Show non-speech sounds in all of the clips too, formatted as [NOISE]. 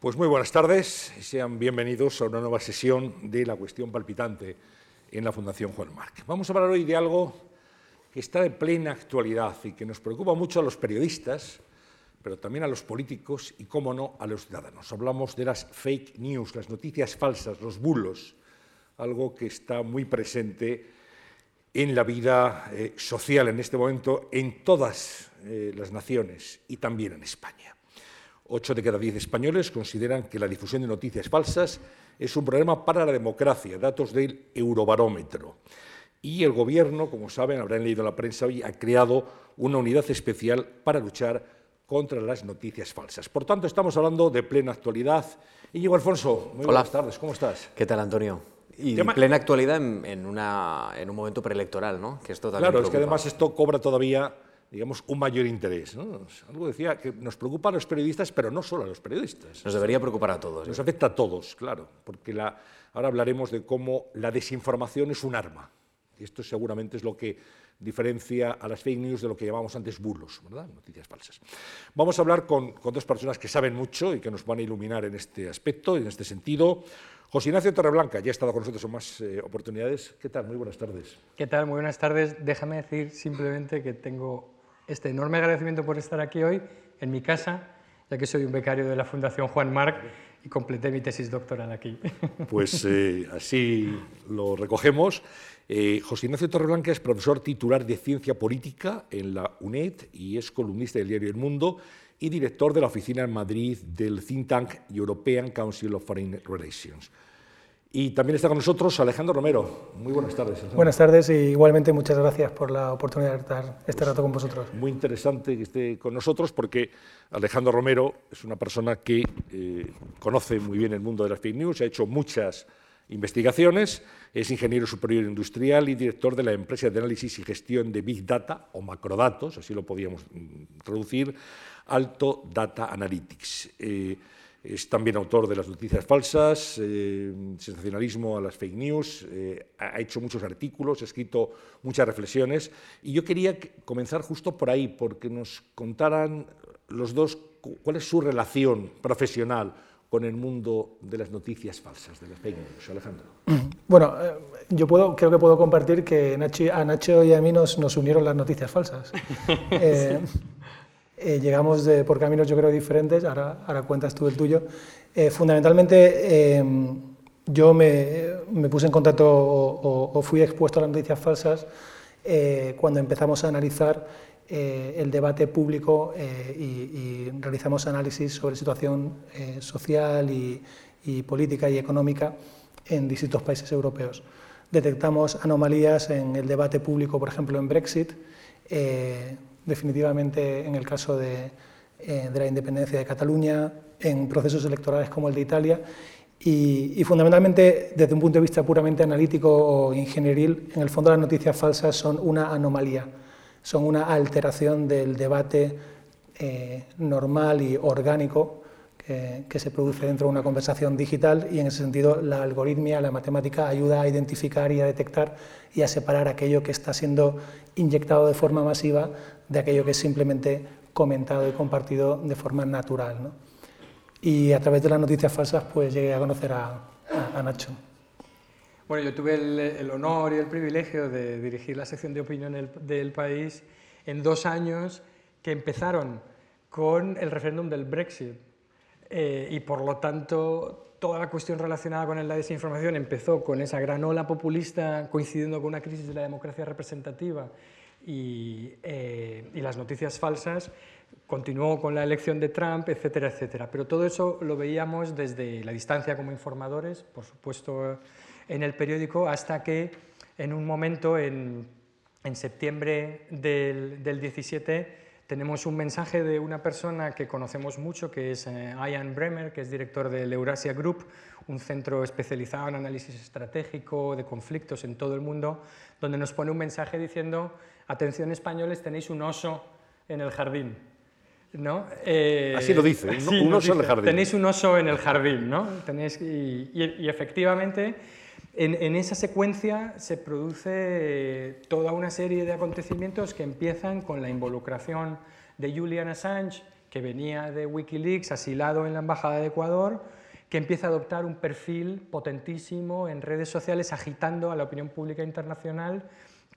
Pues muy buenas tardes y sean bienvenidos a una nueva sesión de La cuestión palpitante en la Fundación Juan Marc. Vamos a hablar hoy de algo que está de plena actualidad y que nos preocupa mucho a los periodistas, pero también a los políticos y, cómo no, a los ciudadanos. Hablamos de las fake news, las noticias falsas, los bulos, algo que está muy presente en la vida eh, social en este momento en todas eh, las naciones y también en España. Ocho de cada diez españoles consideran que la difusión de noticias falsas es un problema para la democracia, datos del Eurobarómetro. Y el Gobierno, como saben, habrán leído en la prensa hoy, ha creado una unidad especial para luchar contra las noticias falsas. Por tanto, estamos hablando de plena actualidad. Íñigo Alfonso, muy buenas tardes, ¿cómo estás? ¿Qué tal, Antonio? Y en plena actualidad en, un momento preelectoral, ¿no? Que esto claro, es que además esto cobra todavía digamos, un mayor interés. ¿no? Algo decía que nos preocupa a los periodistas, pero no solo a los periodistas. Nos debería preocupar a todos. Nos afecta a todos, claro, porque la, ahora hablaremos de cómo la desinformación es un arma. Y esto seguramente es lo que diferencia a las fake news de lo que llamamos antes bulos, ¿verdad? noticias falsas. Vamos a hablar con, con dos personas que saben mucho y que nos van a iluminar en este aspecto, en este sentido. José Ignacio Torreblanca ya ha estado con nosotros en más eh, oportunidades. ¿Qué tal? Muy buenas tardes. ¿Qué tal? Muy buenas tardes. Déjame decir simplemente que tengo este enorme agradecimiento por estar aquí hoy en mi casa, ya que soy un becario de la Fundación Juan Marc y completé mi tesis doctoral aquí. [LAUGHS] Pues eh, así lo recogemos. Eh, José Ignacio Torreblanca es profesor titular de Ciencia Política en la UNED y es columnista del diario El Mundo y director de la oficina en Madrid del think tank European Council of Foreign Relations. Y también está con nosotros Alejandro Romero. Muy buenas tardes. Buenas tardes y igualmente muchas gracias por la oportunidad de estar este rato con vosotros. Muy interesante que esté con nosotros porque Alejandro Romero es una persona que eh, conoce muy bien el mundo de las fake news, ha hecho muchas investigaciones, es ingeniero superior industrial y director de la empresa de análisis y gestión de Big Data o macrodatos, así lo podíamos mm, traducir, Alto Data Analytics. Eh, es también autor de las noticias falsas, eh, sensacionalismo a las fake news, eh, ha hecho muchos artículos, ha escrito muchas reflexiones y yo quería comenzar justo por ahí, porque nos contaran los dos cuál es su relación profesional con el mundo de las noticias falsas, de las fake news. Alejandro. [CLEARS THROAT] Bueno, eh, yo puedo, creo que puedo compartir que a Nacho y a mí nos, nos unieron las noticias falsas. [LAUGHS] Eh, llegamos de, por caminos yo creo diferentes, ahora, ahora cuentas tú el tuyo. Eh, fundamentalmente eh, yo me, puse en contacto o, fui expuesto a las noticias falsas cuando empezamos a analizar el debate público y, y, realizamos análisis sobre situación social y, y, política y económica en distintos países europeos. Detectamos anomalías en el debate público, por ejemplo, en Brexit definitivamente en el caso eh, de, la independencia de Cataluña, en procesos electorales como el de Italia, y, fundamentalmente desde un punto de vista puramente analítico o ingenieril, en el fondo las noticias falsas son una anomalía, son una alteración del debate eh, normal y orgánico que, que, se produce dentro de una conversación digital. Y en ese sentido la algoritmia, la matemática ayuda a identificar y a detectar y a separar aquello que está siendo inyectado de forma masiva de aquello que es simplemente comentado y compartido de forma natural. Y a través de las noticias falsas pues llegué a conocer a, Nacho. Bueno, yo tuve el, honor y el privilegio de dirigir la sección de opinión del, país en dos años que empezaron con el referéndum del Brexit. Eh, y por lo tanto, toda la cuestión relacionada con la desinformación empezó con esa gran ola populista coincidiendo con una crisis de la democracia representativa eh, y, las noticias falsas, continuó con la elección de Trump, etcétera, etcétera. Pero todo eso lo veíamos desde la distancia como informadores, por supuesto en el periódico, hasta que en un momento, en, en septiembre del, del, 17, tenemos un mensaje de una persona que conocemos mucho, que es eh, Ian Bremer, que es director del Eurasia Group, un centro especializado en análisis estratégico de conflictos en todo el mundo, donde nos pone un mensaje diciendo atención españoles, tenéis un oso en el jardín. ¿no? Eh, Así lo dice, un, oso en el jardín. Tenéis un oso en el jardín, ¿no? Tenéis, y, efectivamente, en, esa secuencia se produce toda una serie de acontecimientos que empiezan con la involucración de Julian Assange que venía de Wikileaks, asilado en la Embajada de Ecuador, que empieza a adoptar un perfil potentísimo en redes sociales, agitando a la opinión pública internacional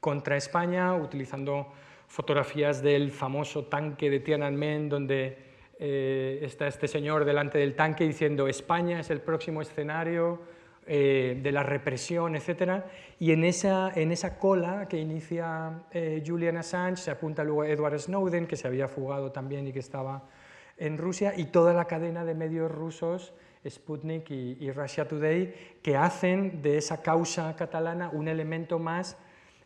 contra España, utilizando fotografías del famoso tanque de Tiananmen, donde eh, está este señor delante del tanque diciendo España es el próximo escenario eh, de la represión, etc. Y en esa, en esa cola que inicia eh, Julian Assange se apunta luego Edward Snowden, que se había fugado también y que estaba en Rusia, y toda la cadena de medios rusos, Sputnik y, y Russia Today, que hacen de esa causa catalana un elemento más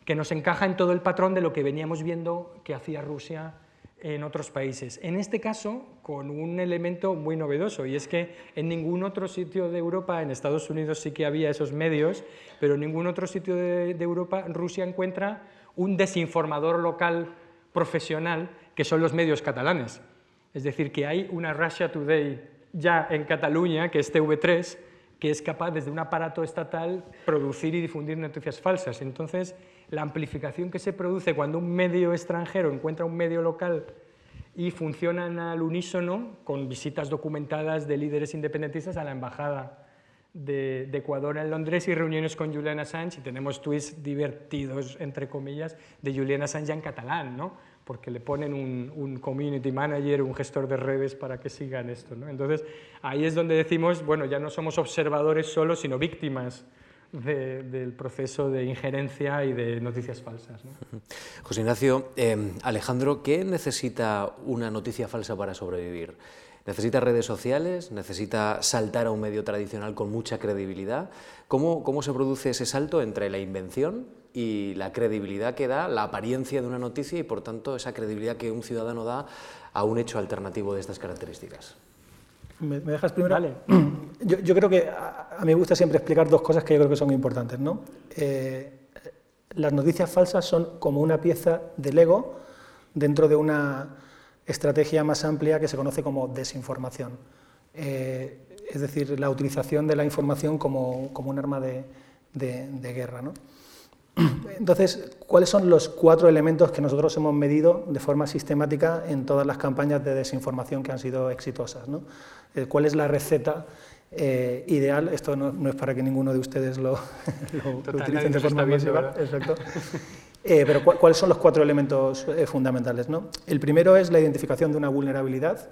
que nos encaja en todo el patrón de lo que veníamos viendo que hacía Rusia en otros países. En este caso, con un elemento muy novedoso, y es que en ningún otro sitio de Europa, en Estados Unidos sí que había esos medios, pero en ningún otro sitio de, Europa Rusia encuentra un desinformador local profesional que son los medios catalanes. Es decir, que hay una Russia Today ya en Cataluña, que es TV3, que es capaz desde un aparato estatal producir y difundir noticias falsas. Entonces, la amplificación que se produce cuando un medio extranjero encuentra un medio local y funcionan al unísono con visitas documentadas de líderes independentistas a la embajada de, Ecuador en Londres y reuniones con Julian Assange y tenemos tweets divertidos, entre comillas, de Julian Assange en catalán, ¿no? porque le ponen un, community manager, un gestor de redes para que sigan esto. ¿no? Entonces, ahí es donde decimos, bueno, ya no somos observadores solo, sino víctimas del proceso de injerencia y de noticias falsas. [LAUGHS] José Ignacio, em, Alejandro, ¿qué necesita una noticia falsa para sobrevivir? ¿Necesita redes sociales? ¿Necesita saltar a un medio tradicional con mucha credibilidad? ¿Cómo, ¿Cómo se produce ese salto entre la invención y la credibilidad que da, la apariencia de una noticia y, por tanto, esa credibilidad que un ciudadano da a un hecho alternativo de estas características? ¿Me, dejas primero? Yo, yo, creo que a, mí me gusta siempre explicar dos cosas que yo creo que son importantes. ¿no? Eh, las noticias falsas son como una pieza de Lego dentro de una estrategia más amplia que se conoce como desinformación. Eh, es decir, la utilización de la información como, como un arma de, de, de guerra. ¿no? Entonces, ¿cuáles son los cuatro elementos que nosotros hemos medido de forma sistemática en todas las campañas de desinformación que han sido exitosas? ¿no? Eh, ¿Cuál es la receta eh, ideal? Esto no, es para que ninguno de ustedes lo, [LAUGHS] lo, utilicen de forma masiva. Exacto. Eh, pero ¿cuáles son los cuatro elementos fundamentales? ¿no? El primero es la identificación de una vulnerabilidad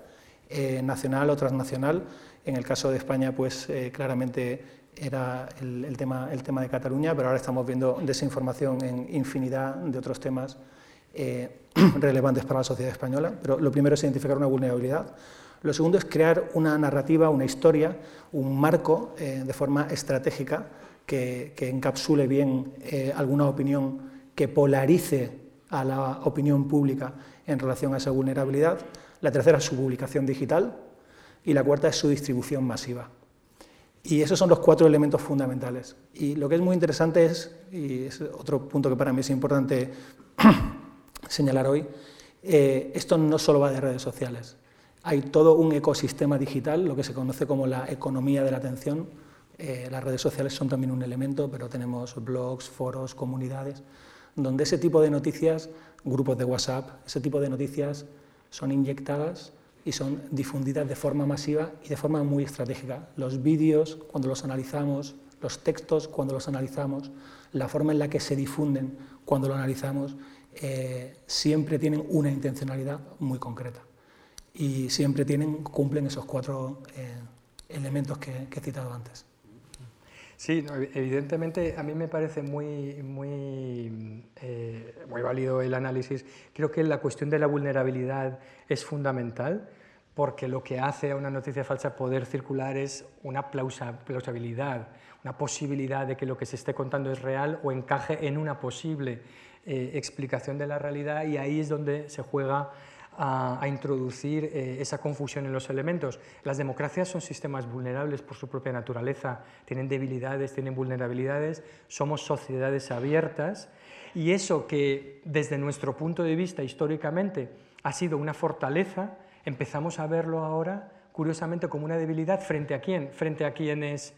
nacional o transnacional. En el caso de España, pues claramente era el, tema, el tema de Cataluña, pero ahora estamos viendo desinformación en infinidad de otros temas eh, [CLEARS THROAT] relevantes para la sociedad española. Pero lo primero es identificar una vulnerabilidad. Lo segundo es crear una narrativa, una historia, un marco eh, de forma estratégica que, encapsule bien eh, alguna opinión que polarice a la opinión pública en relación a esa vulnerabilidad. La tercera es su publicación digital y la cuarta es su distribución masiva. Y esos son los cuatro elementos fundamentales. Y lo que es muy interesante es, y es otro punto que para mí es importante [CLEARS THROAT] señalar hoy, eh, esto no solo va de redes sociales. Hay todo un ecosistema digital, lo que se conoce como la economía de la atención. Eh, las redes sociales son también un elemento, pero tenemos blogs, foros, comunidades, donde ese tipo de noticias, grupos de WhatsApp, ese tipo de noticias son inyectadas y son difundidas de forma masiva y de forma muy estratégica. Los vídeos, cuando los analizamos, los textos, cuando los analizamos, la forma en la que se difunden, cuando lo analizamos, eh, siempre tienen una intencionalidad muy concreta y siempre tienen, cumplen esos cuatro eh, elementos que, he citado antes. Sí, evidentemente a mí me parece muy, muy, eh, muy válido el análisis. Creo que la cuestión de la vulnerabilidad es fundamental porque lo que hace a una noticia falsa poder circular es una plausibilidad, una posibilidad de que lo que se esté contando es real o encaje en una posible eh, explicación de la realidad y ahí es donde se juega a, introducir eh, esa confusión en los elementos. Las democracias son sistemas vulnerables por su propia naturaleza, tienen debilidades, tienen vulnerabilidades, somos sociedades abiertas. Y eso que desde nuestro punto de vista históricamente ha sido una fortaleza, empezamos a verlo ahora, curiosamente, como una debilidad. Frente a quién, frente a quienes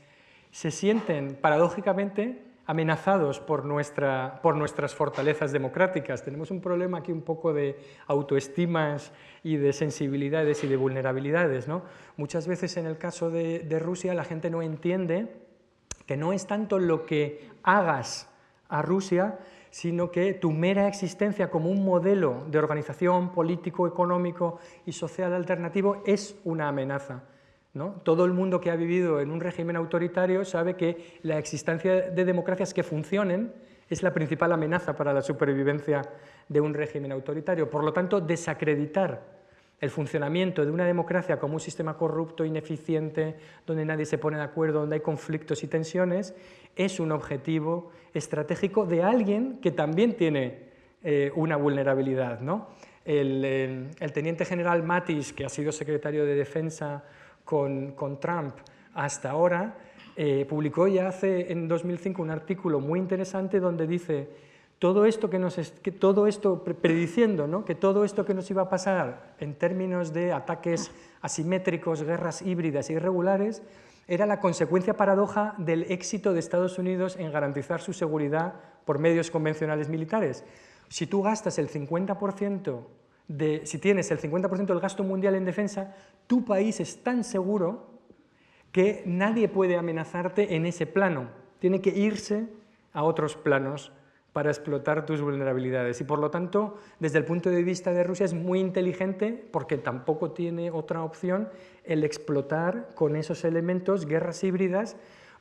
se sienten paradójicamente amenazados por, nuestra, por nuestras fortalezas democráticas. Tenemos un problema aquí un poco de autoestimas y de sensibilidades y de vulnerabilidades. ¿no? Muchas veces en el caso de, de Rusia la gente no entiende que no es tanto lo que hagas a Rusia, sino que tu mera existencia como un modelo de organización político, económico y social alternativo es una amenaza. Todo el mundo que ha vivido en un régimen autoritario sabe que la existencia de democracias que funcionen es la principal amenaza para la supervivencia de un régimen autoritario. Por lo tanto, desacreditar el funcionamiento de una democracia como un sistema corrupto, ineficiente, donde nadie se pone de acuerdo, donde hay conflictos y tensiones, es un objetivo estratégico de alguien que también tiene eh, una vulnerabilidad. El, el, teniente general Matis, que ha sido secretario de Defensa con, Trump hasta ahora, eh, publicó ya hace en 2005 un artículo muy interesante donde dice todo esto que nos que todo esto prediciendo ¿no? que todo esto que nos iba a pasar en términos de ataques asimétricos, guerras híbridas e irregulares era la consecuencia paradoja del éxito de Estados Unidos en garantizar su seguridad por medios convencionales militares. Si tú gastas el 50% si tienes el 50% del gasto mundial en defensa, tu país es tan seguro que nadie puede amenazarte en ese plano. Tiene que irse a otros planos para explotar tus vulnerabilidades. Y por lo tanto, desde el punto de vista de Rusia es muy inteligente, porque tampoco tiene otra opción, el explotar con esos elementos guerras híbridas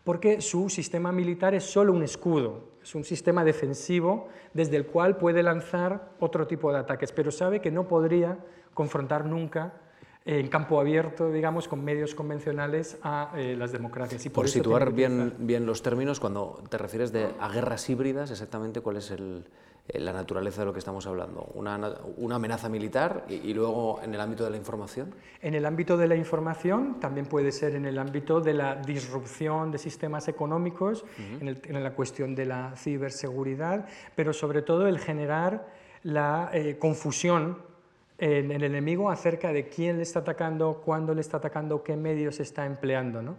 porque su sistema militar es solo un escudo, es un sistema defensivo desde el cual puede lanzar otro tipo de ataques, pero sabe que no podría confrontar nunca en campo abierto, digamos, con medios convencionales a eh, las democracias. Y por, situar bien, bien los términos, cuando te refieres de, a guerras híbridas, exactamente cuál es el, eh, la naturaleza de lo que estamos hablando? ¿Una, una amenaza militar y, luego en el ámbito de la información? En el ámbito de la información, también puede ser en el ámbito de la disrupción de sistemas económicos, en, la cuestión de la ciberseguridad, pero sobre todo el generar la eh, confusión en, el enemigo acerca de quién le está atacando, cuándo le está atacando, qué medios está empleando. ¿no?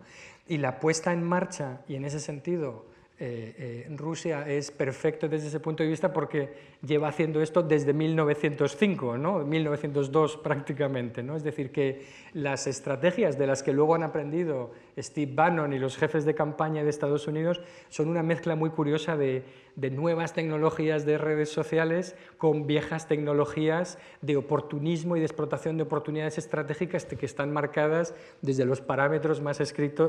Y la puesta en marcha, y en ese sentido, eh, eh, Rusia es perfecto desde ese punto de vista porque lleva haciendo esto desde 1905, ¿no? 1902 prácticamente. ¿no? Es decir, que las estrategias de las que luego han aprendido Steve Bannon y los jefes de campaña de Estados Unidos son una mezcla muy curiosa de nuevas tecnologías de redes sociales con viejas tecnologías de oportunismo y de explotación de oportunidades estratégicas que están marcadas desde los parámetros más,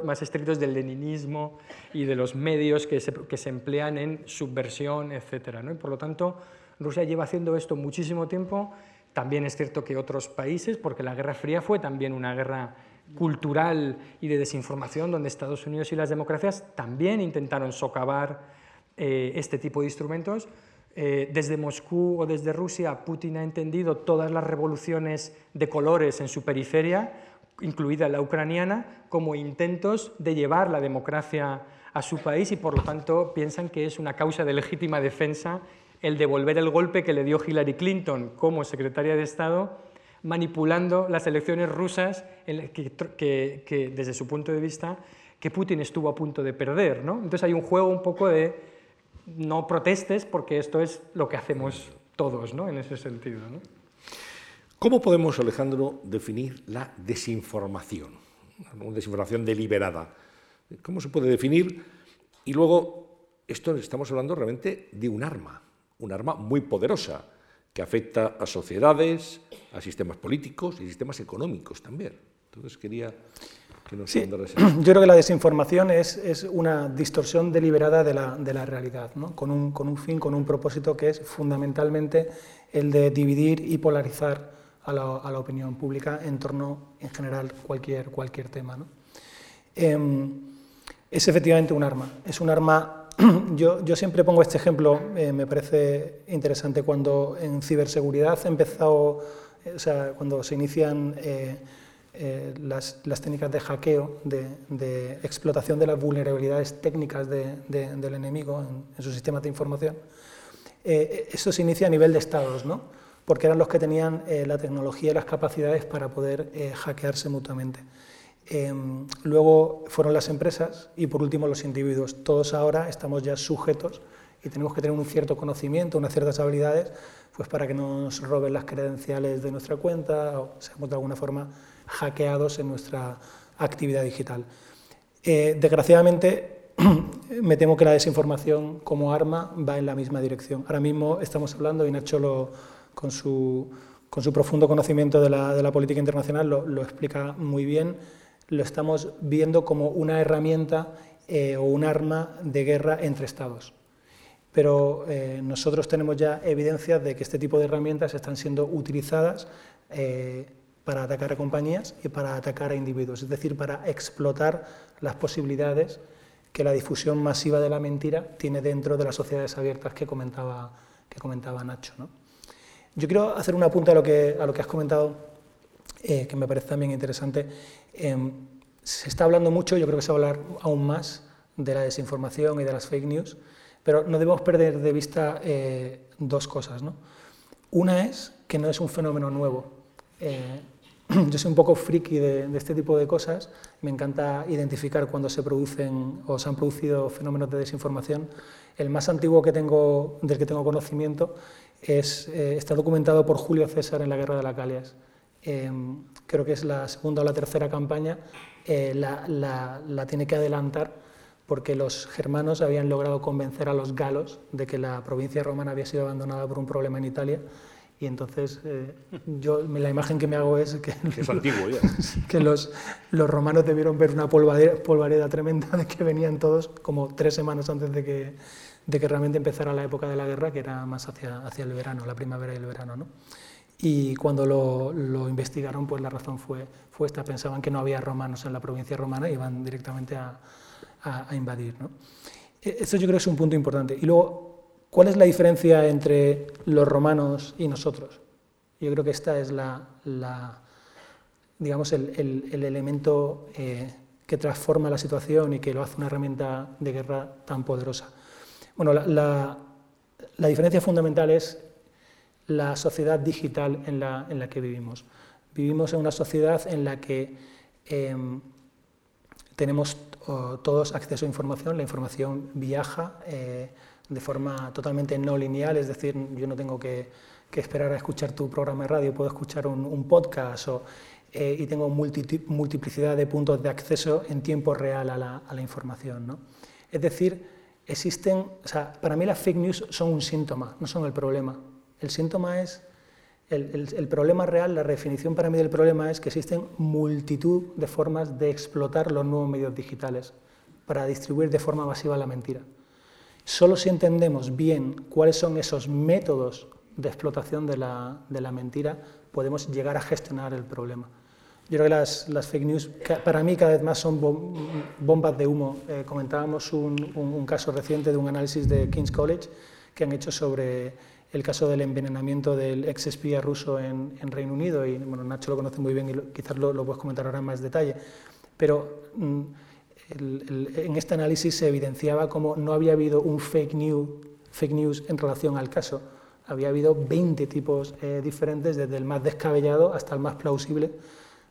más estrictos del leninismo y de los medios que se, emplean en subversión, etc. Y por lo tanto, Rusia lleva haciendo esto muchísimo tiempo. También es cierto que otros países, porque la Guerra Fría fue también una guerra cultural y de desinformación, donde Estados Unidos y las democracias también intentaron socavar eh, este tipo de instrumentos. Eh, desde Moscú o desde Rusia, Putin ha entendido todas las revoluciones de colores en su periferia, incluida la ucraniana, como intentos de llevar la democracia a su país y por lo tanto piensan que es una causa de legítima defensa el devolver el golpe que le dio Hillary Clinton como secretaria de Estado, manipulando las elecciones rusas que, que, desde su punto de vista que Putin estuvo a punto de perder. ¿no? Entonces hay un juego un poco de no protestes porque esto es lo que hacemos todos ¿no? en ese sentido. ¿no? ¿Cómo podemos, Alejandro, definir la desinformación? Una desinformación deliberada. ¿Cómo se puede definir? Y luego, esto estamos hablando realmente de un arma, un arma muy poderosa, que afecta a sociedades, a sistemas políticos y sistemas económicos también. Entonces quería [CLEARS THROAT] yo creo que la desinformación es, una distorsión deliberada de la, realidad, con, un, fin, con un propósito que es fundamentalmente el de dividir y polarizar a la, opinión pública en torno, en general, cualquier, cualquier tema. Em, es efectivamente un arma, es un arma [CLEARS THROAT] yo, siempre pongo este ejemplo, eh, me parece interesante, cuando en ciberseguridad empezado, eh, o sea, cuando se inician eh, las, técnicas de hackeo, de, explotación de las vulnerabilidades técnicas del enemigo en, sus sistemas de información. Eso se inicia a nivel de estados, ¿no? porque eran los que tenían la tecnología y las capacidades para poder hackearse mutuamente. Em, luego fueron las empresas y por último los individuos. Todos ahora estamos ya sujetos y tenemos que tener un cierto conocimiento, unas ciertas habilidades, pues para que no nos roben las credenciales de nuestra cuenta o seamos de alguna forma hackeados en nuestra actividad digital. Eh, desgraciadamente, [CLEARS THROAT] me temo que la desinformación como arma va en la misma dirección. Ahora mismo estamos hablando, y Nacho con, su, con, su, profundo conocimiento de la, de la política internacional lo, lo, explica muy bien, lo estamos viendo como una herramienta eh, o un arma de guerra entre Estados pero eh, nosotros tenemos ya evidencias de que este tipo de herramientas están siendo utilizadas eh, para atacar a compañías y para atacar a individuos, es decir, para explotar las posibilidades que la difusión masiva de la mentira tiene dentro de las sociedades abiertas que comentaba, que comentaba Nacho. Yo quiero hacer un apunte a lo que, a lo que has comentado, eh, que me parece también interesante. Em, se está hablando mucho, yo creo que se va a hablar aún más de la desinformación y de las fake news. Pero no debemos perder de vista eh, dos cosas. ¿no? Una es que no es un fenómeno nuevo. Eh, [CLEARS THROAT] yo soy un poco friki de, este tipo de cosas. Me encanta identificar cuando se producen o se han producido fenómenos de desinformación. El más antiguo que tengo, del que tengo conocimiento es, eh, está documentado por Julio César en la Guerra de la Calias. creo que es la segunda o la tercera campaña. La, la, la tiene que adelantar porque los germanos habían logrado convencer a los galos de que la provincia romana había sido abandonada por un problema en Italia. Y entonces eh, yo la imagen que me hago es que, es antiguo, [LAUGHS] que los, los, romanos debieron ver una polvareda, tremenda de que venían todos como tres semanas antes de que, de que realmente empezara la época de la guerra, que era más hacia, hacia el verano, la primavera y el verano. ¿no? Y cuando lo, lo, investigaron, pues la razón fue, fue esta. Pensaban que no había romanos en la provincia romana y iban directamente a, a, invadir. ¿no? E, Eso yo creo que es un punto importante. Y luego, ¿cuál es la diferencia entre los romanos y nosotros? Yo creo que esta es la, digamos, el, el, elemento eh, que transforma la situación y que lo hace una herramienta de guerra tan poderosa. Bueno, la, la diferencia fundamental es la sociedad digital en la, en la, que vivimos. Vivimos en una sociedad en la que em, tenemos todos acceso a información, la información viaja eh, de forma totalmente no lineal, es decir, yo no tengo que, esperar a escuchar tu programa de radio, puedo escuchar un, podcast eh, y tengo multiplicidad de puntos de acceso en tiempo real a la, información. Es decir, existen, o sea, para mí las fake news son un síntoma, no son el problema. El síntoma es el, problema real, la definición para mí del problema es que existen multitud de formas de explotar los nuevos medios digitales para distribuir de forma masiva la mentira. Solo si entendemos bien cuáles son esos métodos de explotación de la, mentira, podemos llegar a gestionar el problema. Yo creo que las, fake news, para mí cada vez más son bombas de humo. Eh, comentábamos un caso reciente de un análisis de King's College que han hecho sobre el caso del envenenamiento del ex espía ruso en, Reino Unido, y bueno, Nacho lo conoce muy bien y quizás lo, puedes comentar ahora en más detalle, pero mm, en este análisis se evidenciaba como no había habido un fake news, fake news en relación al caso, había habido 20 tipos eh, diferentes, desde el más descabellado hasta el más plausible,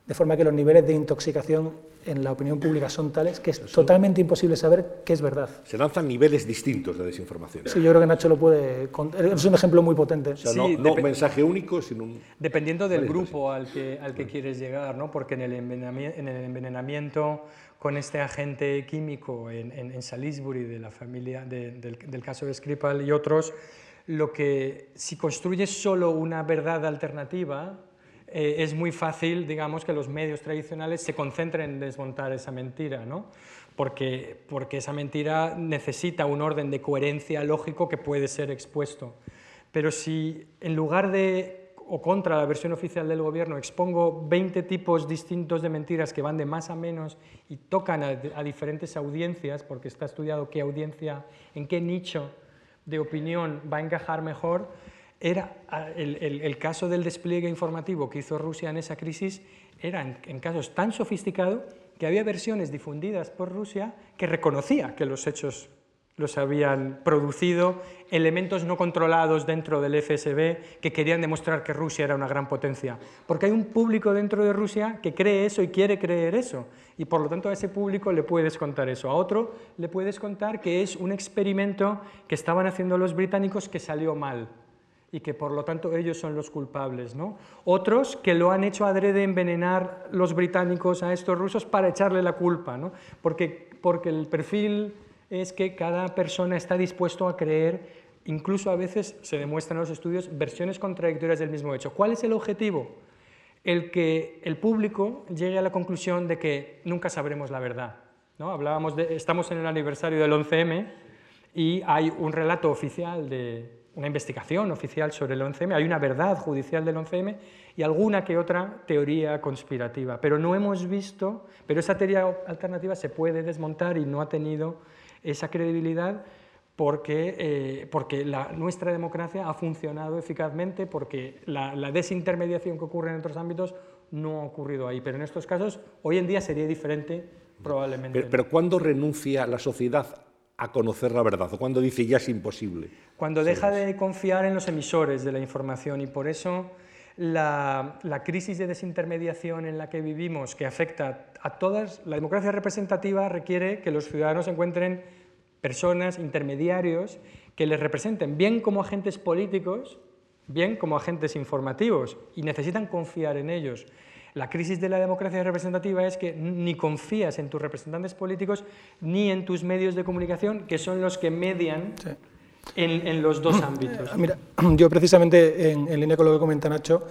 de forma que los niveles de intoxicación en la opinión pública son tales que es totalmente imposible saber qué es verdad. Se lanzan niveles distintos de desinformación. Sí, yo creo que Nacho lo puede... Es un ejemplo muy potente. O sea, no, un mensaje único, sino un... Dependiendo del grupo al que, al que quieres llegar, ¿no? porque en el, envenenamiento, en el envenenamiento con este agente químico en, en, Salisbury, de la familia, del, del caso de Skripal y otros, lo que si construyes solo una verdad alternativa, eh, es muy fácil, digamos, que los medios tradicionales se concentren en desmontar esa mentira, ¿no? Porque, porque esa mentira necesita un orden de coherencia lógico que puede ser expuesto. Pero si en lugar de o contra la versión oficial del gobierno expongo 20 tipos distintos de mentiras que van de más a menos y tocan a, a diferentes audiencias, porque está estudiado qué audiencia, en qué nicho de opinión va a encajar mejor, era el, caso del despliegue informativo que hizo Rusia en esa crisis era en, casos tan sofisticado que había versiones difundidas por Rusia que reconocía que los hechos los habían producido, elementos no controlados dentro del FSB que querían demostrar que Rusia era una gran potencia. Porque hay un público dentro de Rusia que cree eso y quiere creer eso. Y por lo tanto a ese público le puedes contar eso. A otro le puedes contar que es un experimento que estaban haciendo los británicos que salió mal y que por lo tanto ellos son los culpables. ¿no? Otros que lo han hecho adrede envenenar los británicos a estos rusos para echarle la culpa, ¿no? porque, porque el perfil es que cada persona está dispuesto a creer, incluso a veces se demuestran en los estudios, versiones contradictorias del mismo hecho. ¿Cuál es el objetivo? El que el público llegue a la conclusión de que nunca sabremos la verdad. ¿no? Hablábamos de, estamos en el aniversario del 11M y hay un relato oficial de, una investigación oficial sobre el 11M, hay una verdad judicial del 11M y alguna que otra teoría conspirativa. Pero no hemos visto, pero esa teoría alternativa se puede desmontar y no ha tenido esa credibilidad porque, eh, porque la, nuestra democracia ha funcionado eficazmente, porque la, desintermediación que ocurre en otros ámbitos no ha ocurrido ahí. Pero en estos casos, hoy en día sería diferente probablemente. Pero, pero ¿cuándo renuncia la sociedad a conocer la verdad o cuando dice ya es imposible? Cuando deja de confiar en los emisores de la información y por eso la, crisis de desintermediación en la que vivimos, que afecta a todas, la democracia representativa requiere que los ciudadanos encuentren personas, intermediarios, que les representen bien como agentes políticos, bien como agentes informativos, y necesitan confiar en ellos. La crisis de la democracia representativa es que ni confías en tus representantes políticos ni en tus medios de comunicación, que son los que median en, los dos ámbitos. Mira, [CLEARS THROAT] yo precisamente en, línea con lo que comenta Nacho,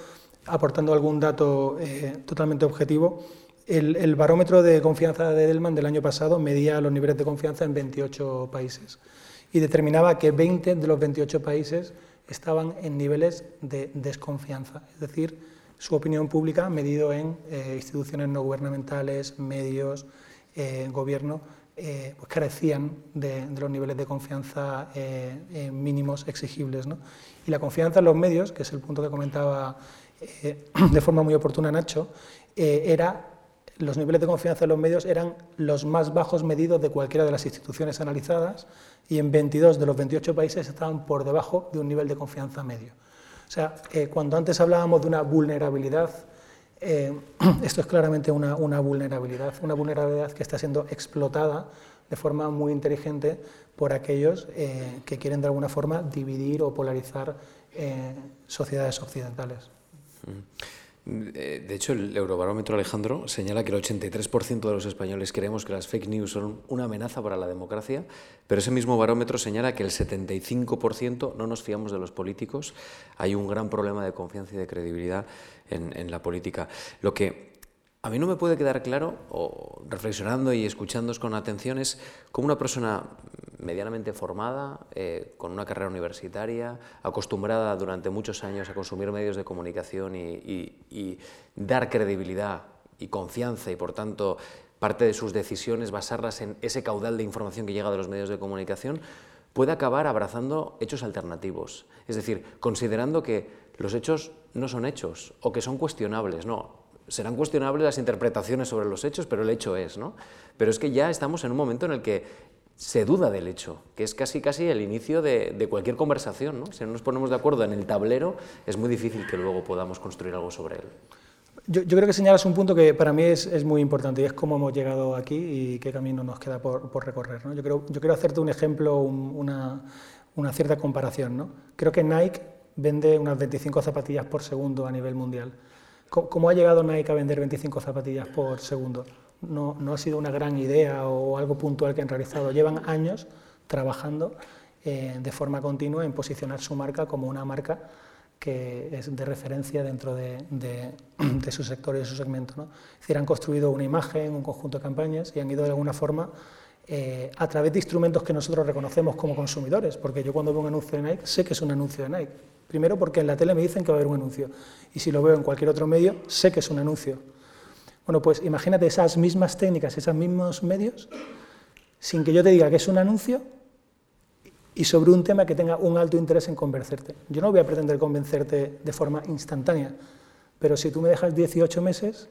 aportando algún dato eh, totalmente objetivo, el, barómetro de confianza de Edelman del año pasado medía los niveles de confianza en 28 países y determinaba que 20 de los 28 países estaban en niveles de desconfianza, es decir, su opinión pública medido en eh, instituciones no gubernamentales, medios, eh, gobierno, eh, pues carecían de, los niveles de confianza mínimos exigibles. Y la confianza en los medios, que es el punto que comentaba [CLEARS THROAT] de forma muy oportuna Nacho, era los niveles de confianza en los medios eran los más bajos medidos de cualquiera de las instituciones analizadas y en 22 de los 28 países estaban por debajo de un nivel de confianza medio. O sea, eh, cuando antes hablábamos de una vulnerabilidad, eh, [CLEARS THROAT] esto es claramente una, vulnerabilidad, una vulnerabilidad que está siendo explotada de forma muy inteligente por aquellos eh, que quieren de alguna forma dividir o polarizar sociedades occidentales. Mm. Eh, de hecho, el Eurobarómetro Alejandro señala que el 83% de los españoles creemos que las fake news son una amenaza para la democracia, pero ese mismo barómetro señala que el 75% no nos fiamos de los políticos. Hay un gran problema de confianza y de credibilidad en, en la política. Lo que a mí no me puede quedar claro, o reflexionando y escuchándos con atención, es cómo una persona medianamente formada, eh, con una carrera universitaria, acostumbrada durante muchos años a consumir medios de comunicación y, dar credibilidad y confianza y por tanto parte de sus decisiones basarlas en ese caudal de información que llega de los medios de comunicación, puede acabar abrazando hechos alternativos. Es decir, considerando que los hechos no son hechos o que son cuestionables. No, serán cuestionables las interpretaciones sobre los hechos, pero el hecho es, ¿no? Pero es que ya estamos en un momento en el que se duda del hecho, que es casi casi el inicio de, cualquier conversación, ¿no? Si no nos ponemos de acuerdo en el tablero, es muy difícil que luego podamos construir algo sobre él. Yo, creo que señalas un punto que para mí es, muy importante y es cómo hemos llegado aquí y qué camino nos queda por, recorrer. ¿no? Yo, quiero hacerte un ejemplo, una, una, cierta comparación. ¿no? Creo que Nike vende unas 25 zapatillas por segundo a nivel mundial. ¿Cómo, ha llegado Nike a vender 25 zapatillas por segundo? No, no, ha sido una gran idea o algo puntual que han realizado. Llevan años trabajando eh, de forma continua en posicionar su marca como una marca que es de referencia dentro de, de, [CLEARS THROAT] su sector y de su segmento. ¿no? Es decir, han construido una imagen, un conjunto de campañas y han ido de alguna forma eh, a través de instrumentos que nosotros reconocemos como consumidores, porque yo cuando veo un anuncio de Nike sé que es un anuncio de Nike. Primero porque en la tele me dicen que va a haber un anuncio y si lo veo en cualquier otro medio sé que es un anuncio. Bueno, pues imagínate esas mismas técnicas, esos mismos medios, sin que yo te diga que es un anuncio y sobre un tema que tenga un alto interés en convencerte. Yo no voy a pretender convencerte de forma instantánea, pero si tú me dejas 18 meses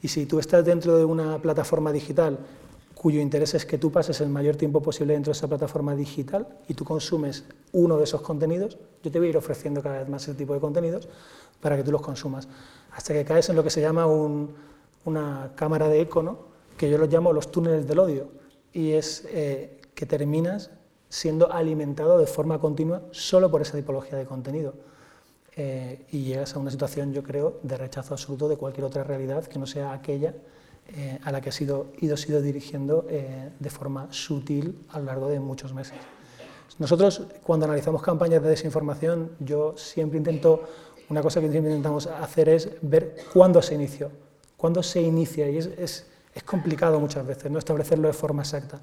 y si tú estás dentro de una plataforma digital cuyo interés es que tú pases el mayor tiempo posible dentro de esa plataforma digital y tú consumes uno de esos contenidos, yo te voy a ir ofreciendo cada vez más ese tipo de contenidos para que tú los consumas, hasta que caes en lo que se llama una cámara de eco, ¿no? que yo los llamo los túneles del odio, y es eh, que terminas siendo alimentado de forma continua solo por esa tipología de contenido. Eh, y llegas a una situación, yo creo, de rechazo absoluto de cualquier otra realidad que no sea aquella eh, a la que ha sido, ido, sido dirigiendo eh, de forma sutil a lo largo de muchos meses. Nosotros, cuando analizamos campañas de desinformación, yo siempre intento, una cosa que siempre intentamos hacer es ver cuándo se inició, cuándo se inicia, y es, es, complicado muchas veces no establecerlo de forma exacta,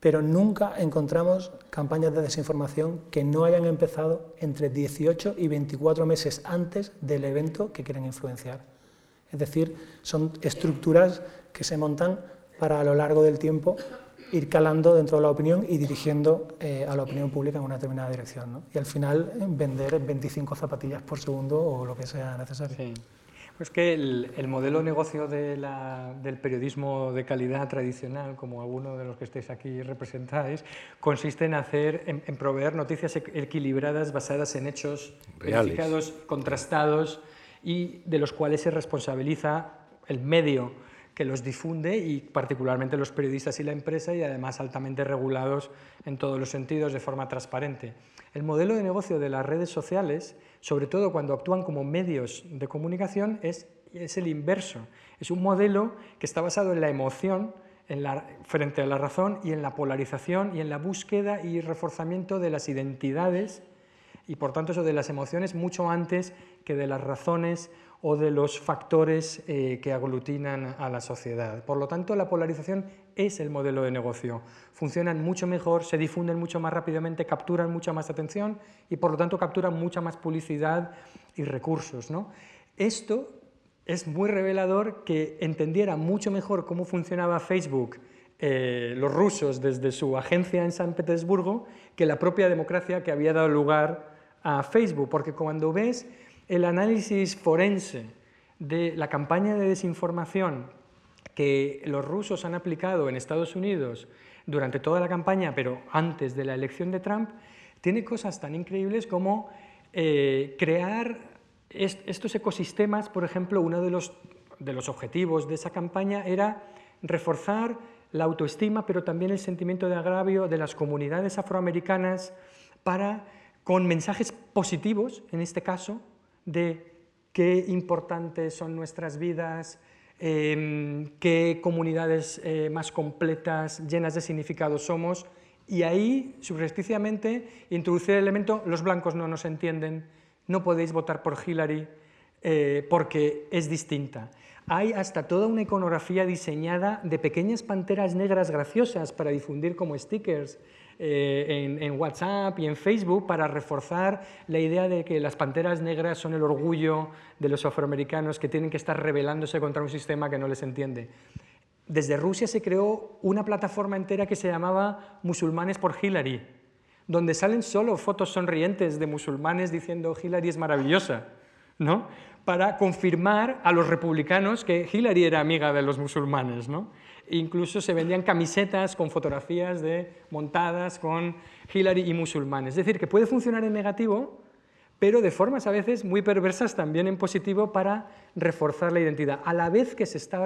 pero nunca encontramos campañas de desinformación que no hayan empezado entre 18 y 24 meses antes del evento que quieren influenciar. Es decir, son estructuras que se montan para a lo largo del tiempo ir calando dentro de la opinión y dirigiendo eh, a la opinión pública en una determinada dirección. Y al final vender 25 zapatillas por segundo o lo que sea necesario. Sí. Pues que el, modelo de negocio del periodismo de calidad tradicional, como alguno de los que estéis aquí representáis, consiste en hacer, en, proveer noticias equilibradas basadas en hechos verificados, contrastados, y de los cuales se responsabiliza el medio que los difunde y particularmente los periodistas y la empresa y además altamente regulados en todos los sentidos de forma transparente. El modelo de negocio de las redes sociales, sobre todo cuando actúan como medios de comunicación, es, es el inverso. Es un modelo que está basado en la emoción en la, frente a la razón y en la polarización y en la búsqueda y reforzamiento de las identidades y por tanto eso de las emociones mucho antes que de las razones o de los factores eh, que aglutinan a la sociedad. Por lo tanto, la polarización es el modelo de negocio. Funcionan mucho mejor, se difunden mucho más rápidamente, capturan mucha más atención y por lo tanto capturan mucha más publicidad y recursos. ¿no? Esto es muy revelador que entendiera mucho mejor cómo funcionaba Facebook eh, los rusos desde su agencia en San Petersburgo que la propia democracia que había dado lugar a Facebook, porque cuando ves el análisis forense de la campaña de desinformación que los rusos han aplicado en Estados Unidos durante toda la campaña, pero antes de la elección de Trump, tiene cosas tan increíbles como eh, crear estos ecosistemas, por ejemplo, uno de los, de los objetivos de esa campaña era reforzar la autoestima, pero también el sentimiento de agravio de las comunidades afroamericanas para con mensajes positivos, en este caso, de qué importantes son nuestras vidas, em, qué comunidades eh, más completas, llenas de significado somos, y ahí, subrepticiamente, introducir el elemento, los blancos no nos entienden, no podéis votar por Hillary eh, porque es distinta. Hay hasta toda una iconografía diseñada de pequeñas panteras negras graciosas para difundir como stickers eh, en, WhatsApp y en Facebook para reforzar la idea de que las panteras negras son el orgullo de los afroamericanos que tienen que estar rebelándose contra un sistema que no les entiende. Desde Rusia se creó una plataforma entera que se llamaba Musulmanes por Hillary, donde salen solo fotos sonrientes de musulmanes diciendo Hillary es maravillosa, ¿no? para confirmar a los republicanos que Hillary era amiga de los musulmanes. ¿no? Incluso se vendían camisetas con fotografías de, montadas con Hillary y musulmanes. Es decir, que puede funcionar en negativo, pero de formas a veces muy perversas también en positivo para reforzar la identidad. A la vez que se está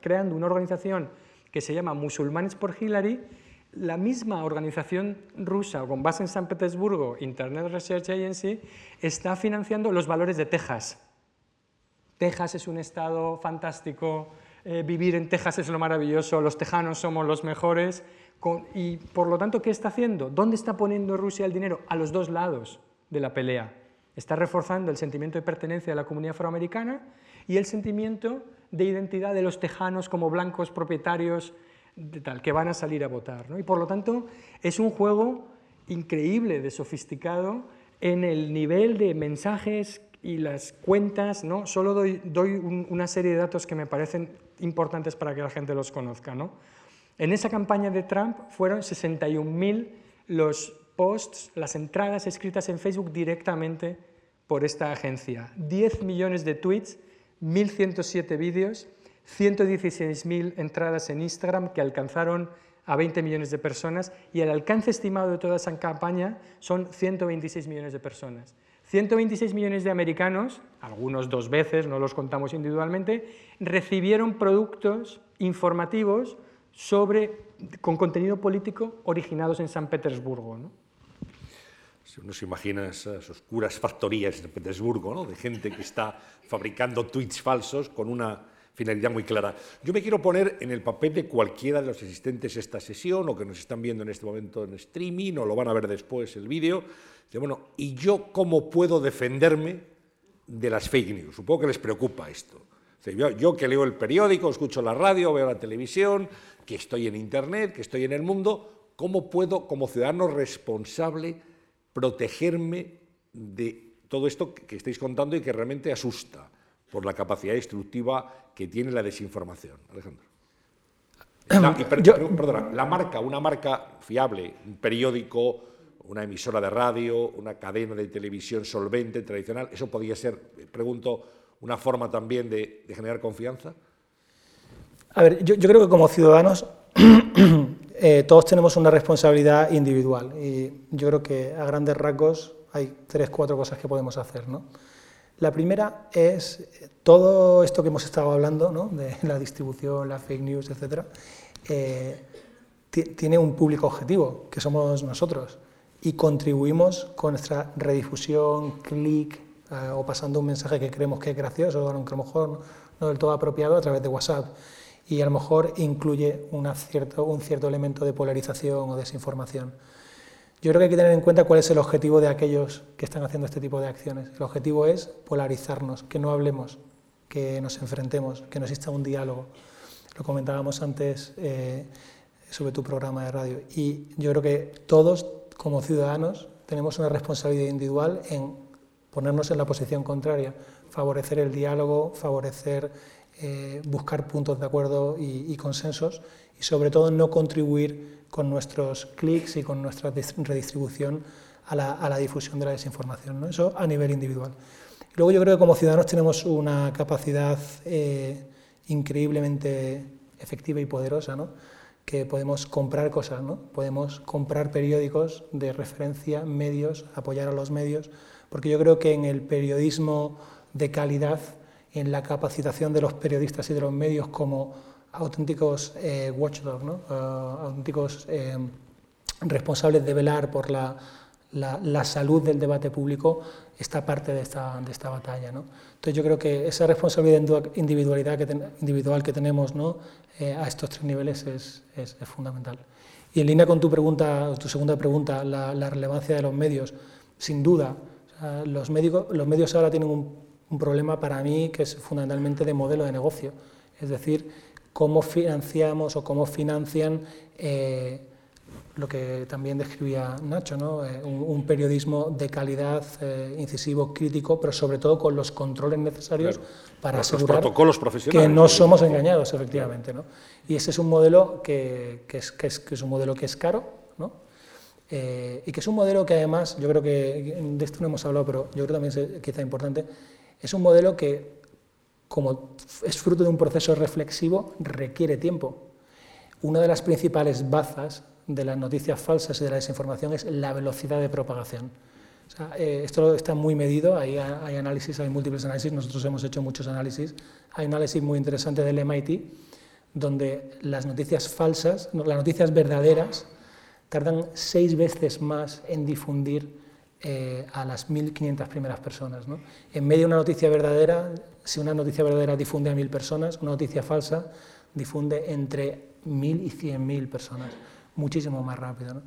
creando una organización que se llama Musulmanes por Hillary, la misma organización rusa con base en San Petersburgo, Internet Research Agency, está financiando los valores de Texas. Texas es un estado fantástico, eh, vivir en Texas es lo maravilloso, los tejanos somos los mejores. y por lo tanto, ¿qué está haciendo? ¿Dónde está poniendo Rusia el dinero? A los dos lados de la pelea. Está reforzando el sentimiento de pertenencia de la comunidad afroamericana y el sentimiento de identidad de los tejanos como blancos propietarios tal, que van a salir a votar. Y por lo tanto, es un juego increíble de sofisticado en el nivel de mensajes y las cuentas, ¿no? solo doy, una serie de datos que me parecen importantes para que la gente los conozca. ¿no? En esa campaña de Trump fueron 61.000 los posts, las entradas escritas en Facebook directamente por esta agencia, 10 millones de tweets, 1.107 vídeos, 116.000 entradas en Instagram que alcanzaron a 20 millones de personas y el alcance estimado de toda esa campaña son 126 millones de personas. 126 millones de americanos, algunos dos veces, no los contamos individualmente, recibieron productos informativos sobre, con contenido político originados en San Petersburgo. ¿no? Si uno se imagina esas oscuras factorías en Petersburgo, ¿no? de gente que está fabricando tweets falsos con una finalidad muy clara. Yo me quiero poner en el papel de cualquiera de los asistentes a esta sesión o que nos están viendo en este momento en streaming o lo van a ver después el vídeo. Bueno, ¿y yo cómo puedo defenderme de las fake news? Supongo que les preocupa esto. Yo, yo que leo el periódico, escucho la radio, veo la televisión, que estoy en Internet, que estoy en el mundo, ¿cómo puedo, como ciudadano responsable, protegerme de todo esto que estáis contando y que realmente asusta? por la capacidad destructiva que tiene la desinformación. Alejandro. [CLEARS THROAT] La, la marca, una marca fiable, un periódico, una emisora de radio, una cadena de televisión solvente, tradicional, ¿eso podría ser, pregunto, una forma también de, generar confianza? A ver, yo, creo que como ciudadanos [CLEARS THROAT] eh, todos tenemos una responsabilidad individual y yo creo que a grandes rasgos hay tres, cuatro cosas que podemos hacer, ¿no? La primera es todo esto que hemos estado hablando, ¿no? de [LAUGHS] la distribución, la fake news, etc., eh, tiene un público objetivo, que somos nosotros, y contribuimos con nuestra redifusión, clic, eh, o pasando un mensaje que creemos que es gracioso, o a lo mejor no, del todo apropiado, a través de WhatsApp, y a lo mejor incluye cierto, un cierto elemento de polarización o desinformación. Yo creo que hay que tener en cuenta cuál es el objetivo de aquellos que están haciendo este tipo de acciones. El objetivo es polarizarnos, que no hablemos, que nos enfrentemos, que no exista un diálogo. Lo comentábamos antes eh, sobre tu programa de radio. Y yo creo que todos, como ciudadanos, tenemos una responsabilidad individual en ponernos en la posición contraria, favorecer el diálogo, favorecer, eh, buscar puntos de acuerdo y, consensos y sobre todo no contribuir con nuestros clics y con nuestra redistribución a la, difusión de la desinformación. ¿no? Eso a nivel individual. luego yo creo que como ciudadanos tenemos una capacidad eh, increíblemente efectiva y poderosa, ¿no? Que podemos comprar cosas, ¿no? podemos comprar periódicos de referencia, medios, apoyar a los medios, porque yo creo que en el periodismo de calidad, en la capacitación de los periodistas y de los medios como auténticos eh, watchdogs, ¿no? Ah, auténticos eh, responsables de velar por la, la, salud del debate público, esta parte de esta, de esta batalla. ¿no? Entonces yo creo que esa responsabilidad individualidad que individual que tenemos ¿no? Eh, a estos tres niveles es, es, fundamental. Y en línea con tu, pregunta, tu segunda pregunta, la, relevancia de los medios, sin duda, los, médicos, los medios ahora tienen un, un problema para mí que es fundamentalmente de modelo de negocio. Es decir, cómo financiamos o cómo financian eh, lo que también describía Nacho, ¿no? Eh, un, periodismo de calidad, eh, incisivo, crítico, pero sobre todo con los controles necesarios para asegurar que no somos engañados, efectivamente. ¿no? Y ese es un modelo que, es, que, es, un modelo que es caro, ¿no? y que es un modelo que además, yo creo que, de esto no hemos hablado, pero yo creo también es quizá importante, es un modelo que como es fruto de un proceso reflexivo, requiere tiempo. Una de las principales bazas de las noticias falsas y de la desinformación es la velocidad de propagación. Eh, esto está muy medido, hay, análisis, hay múltiples análisis, nosotros hemos hecho muchos análisis. Hay un análisis muy interesante del MIT, donde las noticias falsas, las noticias verdaderas, tardan seis veces más en difundir eh, a las 1.500 primeras personas. En medio de una noticia verdadera, si una noticia verdadera difunde a 1.000 personas, una noticia falsa difunde entre 1.000 y 100.000 personas, muchísimo más rápido.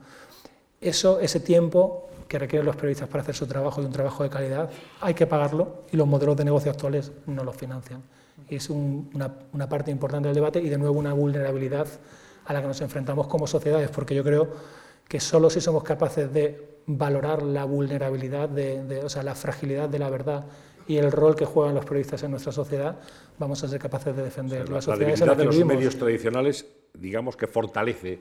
Eso, ese tiempo que requieren los periodistas para hacer su trabajo y un trabajo de calidad, hay que pagarlo y los modelos de negocio actuales no lo financian. Y es una, una parte importante del debate y de nuevo una vulnerabilidad a la que nos enfrentamos como sociedades, porque yo creo que solo si somos capaces de valorar la vulnerabilidad, de, o sea, la fragilidad de la verdad y el rol que juegan los periodistas en nuestra sociedad, vamos a ser capaces de defender la, sociedad. La debilidad de los medios tradicionales, digamos que fortalece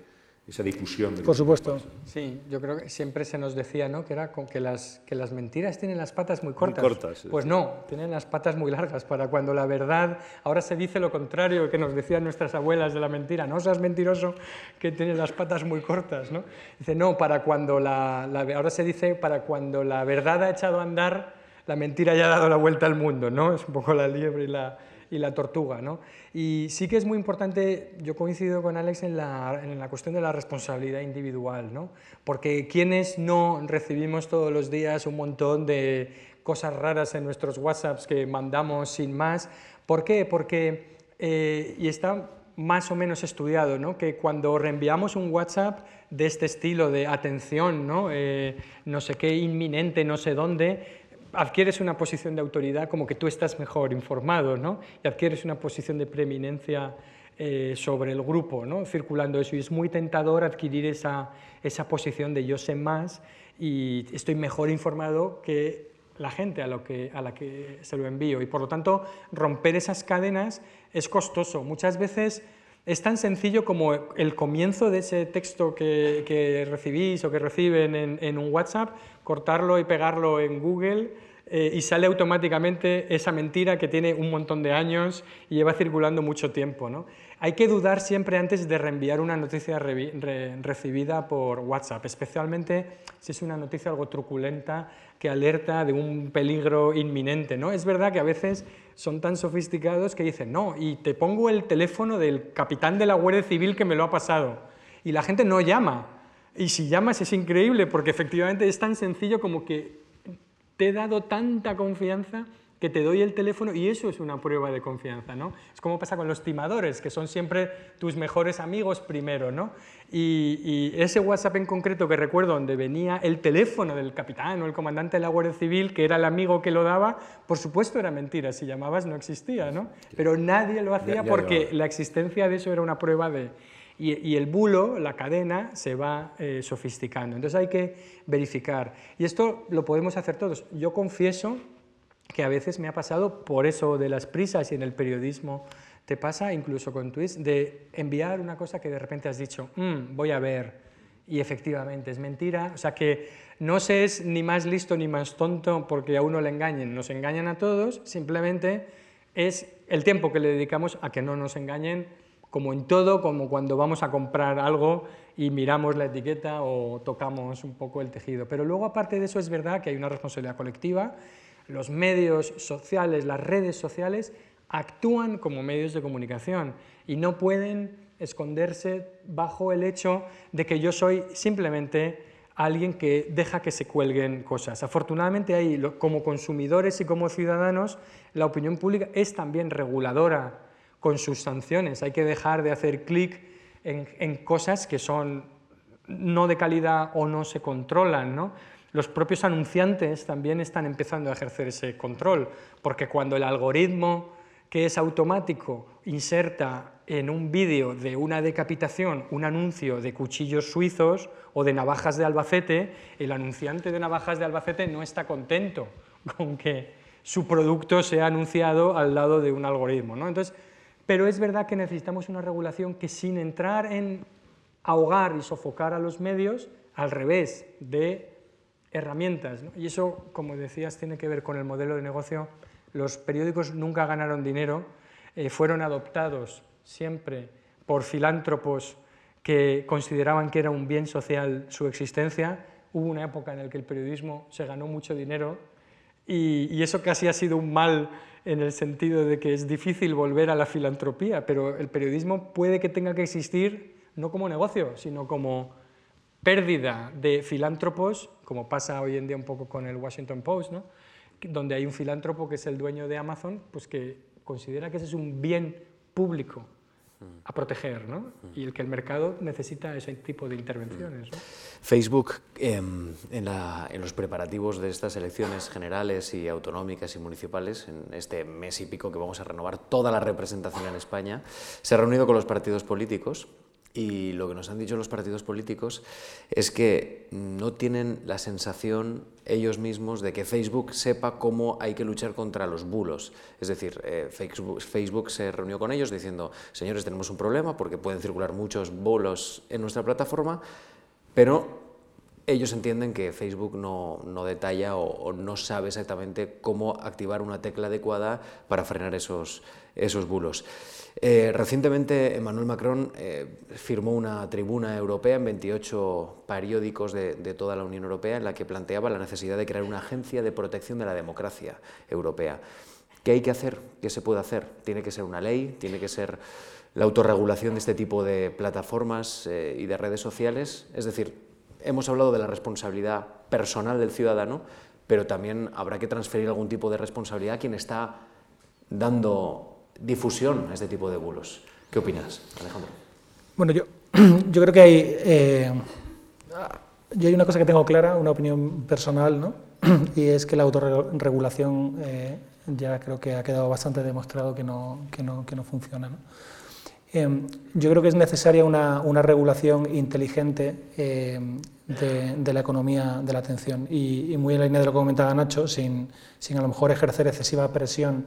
esa difusión. Por supuesto. Sí, yo creo que siempre se nos decía ¿no? que, era con que, las, que las mentiras tienen las patas muy cortas. Muy cortas Pues no, tienen las patas muy largas para cuando la verdad, ahora se dice lo contrario que nos decían nuestras abuelas de la mentira, no seas mentiroso que tienes las patas muy cortas. ¿no? Dice, no, para cuando la, la, ahora se dice para cuando la verdad ha echado a andar, la mentira ya ha dado la vuelta al mundo, ¿no? Es un poco la liebre y la, y la tortuga. ¿no? Y sí que es muy importante, yo coincido con Alex en la, en la cuestión de la responsabilidad individual, ¿no? porque quienes no recibimos todos los días un montón de cosas raras en nuestros WhatsApps que mandamos sin más. ¿Por qué? Porque, eh, y está más o menos estudiado, ¿no? que cuando reenviamos un WhatsApp de este estilo de atención, ¿no? Eh, no sé qué, inminente, no sé dónde, adquieres una posición de autoridad como que tú estás mejor informado, ¿no? Y adquieres una posición de preeminencia eh, sobre el grupo, ¿no? Circulando eso. Y es muy tentador adquirir esa, esa posición de yo sé más y estoy mejor informado que la gente a, lo que, a la que se lo envío. Y por lo tanto, romper esas cadenas es costoso. Muchas veces es tan sencillo como el comienzo de ese texto que, que recibís o que reciben en, un WhatsApp, cortarlo y pegarlo en Google eh, y sale automáticamente esa mentira que tiene un montón de años y lleva circulando mucho tiempo. ¿no? Hay que dudar siempre antes de reenviar una noticia recibida por WhatsApp, especialmente si es una noticia algo truculenta que alerta de un peligro inminente. ¿no? Es verdad que a veces son tan sofisticados que dicen, no, y te pongo el teléfono del capitán de la Guardia Civil que me lo ha pasado. Y la gente no llama. Y si llamas es increíble porque efectivamente es tan sencillo como que te he dado tanta confianza que te doy el teléfono y eso es una prueba de confianza, ¿no? Es como pasa con los timadores, que son siempre tus mejores amigos primero, ¿no? Y, ese WhatsApp en concreto que recuerdo donde venía el teléfono del capitán o el comandante de la Guardia Civil, que era el amigo que lo daba, por supuesto era mentira, si llamabas no existía, ¿no? Pero nadie lo hacía porque la existencia de eso era una prueba de... Y, el bulo, la cadena, se va eh, sofisticando. Entonces hay que verificar. Y esto lo podemos hacer todos. Yo confieso que a veces me ha pasado por eso de las prisas y en el periodismo te pasa incluso con tweets de enviar una cosa que de repente has dicho, mm, voy a ver, y efectivamente es mentira. O sea que no se es ni más listo ni más tonto porque a uno le engañen, nos engañan a todos, simplemente es el tiempo que le dedicamos a que no nos engañen, como en todo, como cuando vamos a comprar algo y miramos la etiqueta o tocamos un poco el tejido. Pero luego, aparte de eso, es verdad que hay una responsabilidad colectiva los medios sociales, las redes sociales, actúan como medios de comunicación y no pueden esconderse bajo el hecho de que yo soy simplemente alguien que deja que se cuelguen cosas. Afortunadamente ahí, como consumidores y como ciudadanos, la opinión pública es también reguladora con sus sanciones. Hay que dejar de hacer clic en, cosas que son no de calidad o no se controlan. ¿no? Los propios anunciantes también están empezando a ejercer ese control, porque cuando el algoritmo que es automático inserta en un vídeo de una decapitación un anuncio de cuchillos suizos o de navajas de Albacete, el anunciante de navajas de Albacete no está contento con que su producto sea anunciado al lado de un algoritmo. ¿no? Entonces, pero es verdad que necesitamos una regulación que sin entrar en ahogar y sofocar a los medios, al revés de herramientas. Y eso, como decías, tiene que ver con el modelo de negocio. Los periódicos nunca ganaron dinero, eh, fueron adoptados siempre por filántropos que consideraban que era un bien social su existencia. Hubo una época en la que el periodismo se ganó mucho dinero y eso casi ha sido un mal en el sentido de que es difícil volver a la filantropía, pero el periodismo puede que tenga que existir no como negocio, sino como pérdida de filántropos, como pasa hoy en día un poco con el Washington Post, ¿no? donde hay un filántropo que es el dueño de Amazon, pues que considera que ese es un bien público a proteger, ¿no? y el que el mercado necesita ese tipo de intervenciones. Facebook, em, en, en, los preparativos de estas elecciones generales y autonómicas y municipales, en este mes y pico que vamos a renovar toda la representación en España, se ha reunido con los partidos políticos y lo que nos han dicho los partidos políticos es que no tienen la sensación ellos mismos de que Facebook sepa cómo hay que luchar contra los bulos. Es decir, eh, Facebook, se reunió con ellos diciendo, señores, tenemos un problema porque pueden circular muchos bulos en nuestra plataforma, pero ellos entienden que Facebook no, detalla o, no sabe exactamente cómo activar una tecla adecuada para frenar esos, esos bulos. Eh, recientemente Emmanuel Macron eh, firmó una tribuna europea en 28 periódicos de, toda la Unión Europea en la que planteaba la necesidad de crear una agencia de protección de la democracia europea. ¿Qué hay que hacer? ¿Qué se puede hacer? ¿Tiene que ser una ley? ¿Tiene que ser la autorregulación de este tipo de plataformas eh, y de redes sociales? Es decir, hemos hablado de la responsabilidad personal del ciudadano, pero también habrá que transferir algún tipo de responsabilidad a quien está dando difusión a este tipo de bulos. ¿Qué opinas, Alejandro? Bueno, yo, [CLEARS THROAT] yo creo que hay, eh, yo hay una cosa que tengo clara, una opinión personal, ¿no? [CLEARS THROAT] y es que la autorregulación eh, ya creo que ha quedado bastante demostrado que no, que no, que no funciona. ¿no? Em, yo creo que es necesaria una, regulación inteligente em, de, la economía de la atención y, muy en la línea de lo que comentaba Nacho, sin, sin, a lo mejor ejercer excesiva presión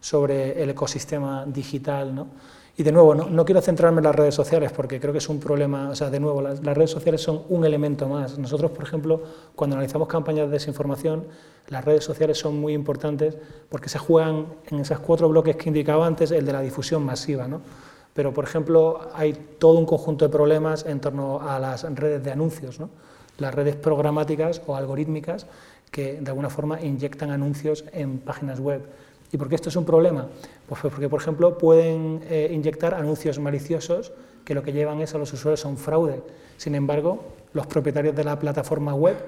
sobre el ecosistema digital. ¿no? Y de nuevo, no, quiero centrarme en las redes sociales porque creo que es un problema, o sea, de nuevo, las, redes sociales son un elemento más. Nosotros, por ejemplo, cuando analizamos campañas de desinformación, las redes sociales son muy importantes porque se juegan en esos cuatro bloques que indicaba antes, el de la difusión masiva. ¿no? pero por ejemplo hay todo un conjunto de problemas en torno a las redes de anuncios, las redes programáticas o algorítmicas que de alguna forma inyectan anuncios en páginas web. ¿Y por qué esto es un problema? Pues porque, por ejemplo, pueden eh, inyectar anuncios maliciosos que lo que llevan es a los usuarios a un fraude. Sin embargo, los propietarios de la plataforma web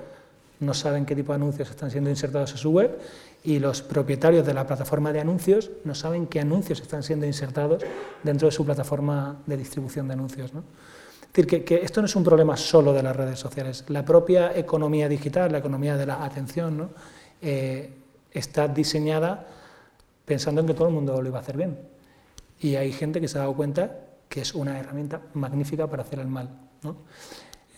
no saben qué tipo de anuncios están siendo insertados en su web y los propietarios de la plataforma de anuncios no saben qué anuncios están siendo insertados dentro de su plataforma de distribución de anuncios. Es decir, que, esto no es un problema solo de las redes sociales. La propia economía digital, la economía de la atención, eh, está diseñada pensando en que todo el mundo lo iba a hacer bien. Y hay gente que se ha dado cuenta que es una herramienta magnífica para hacer el mal.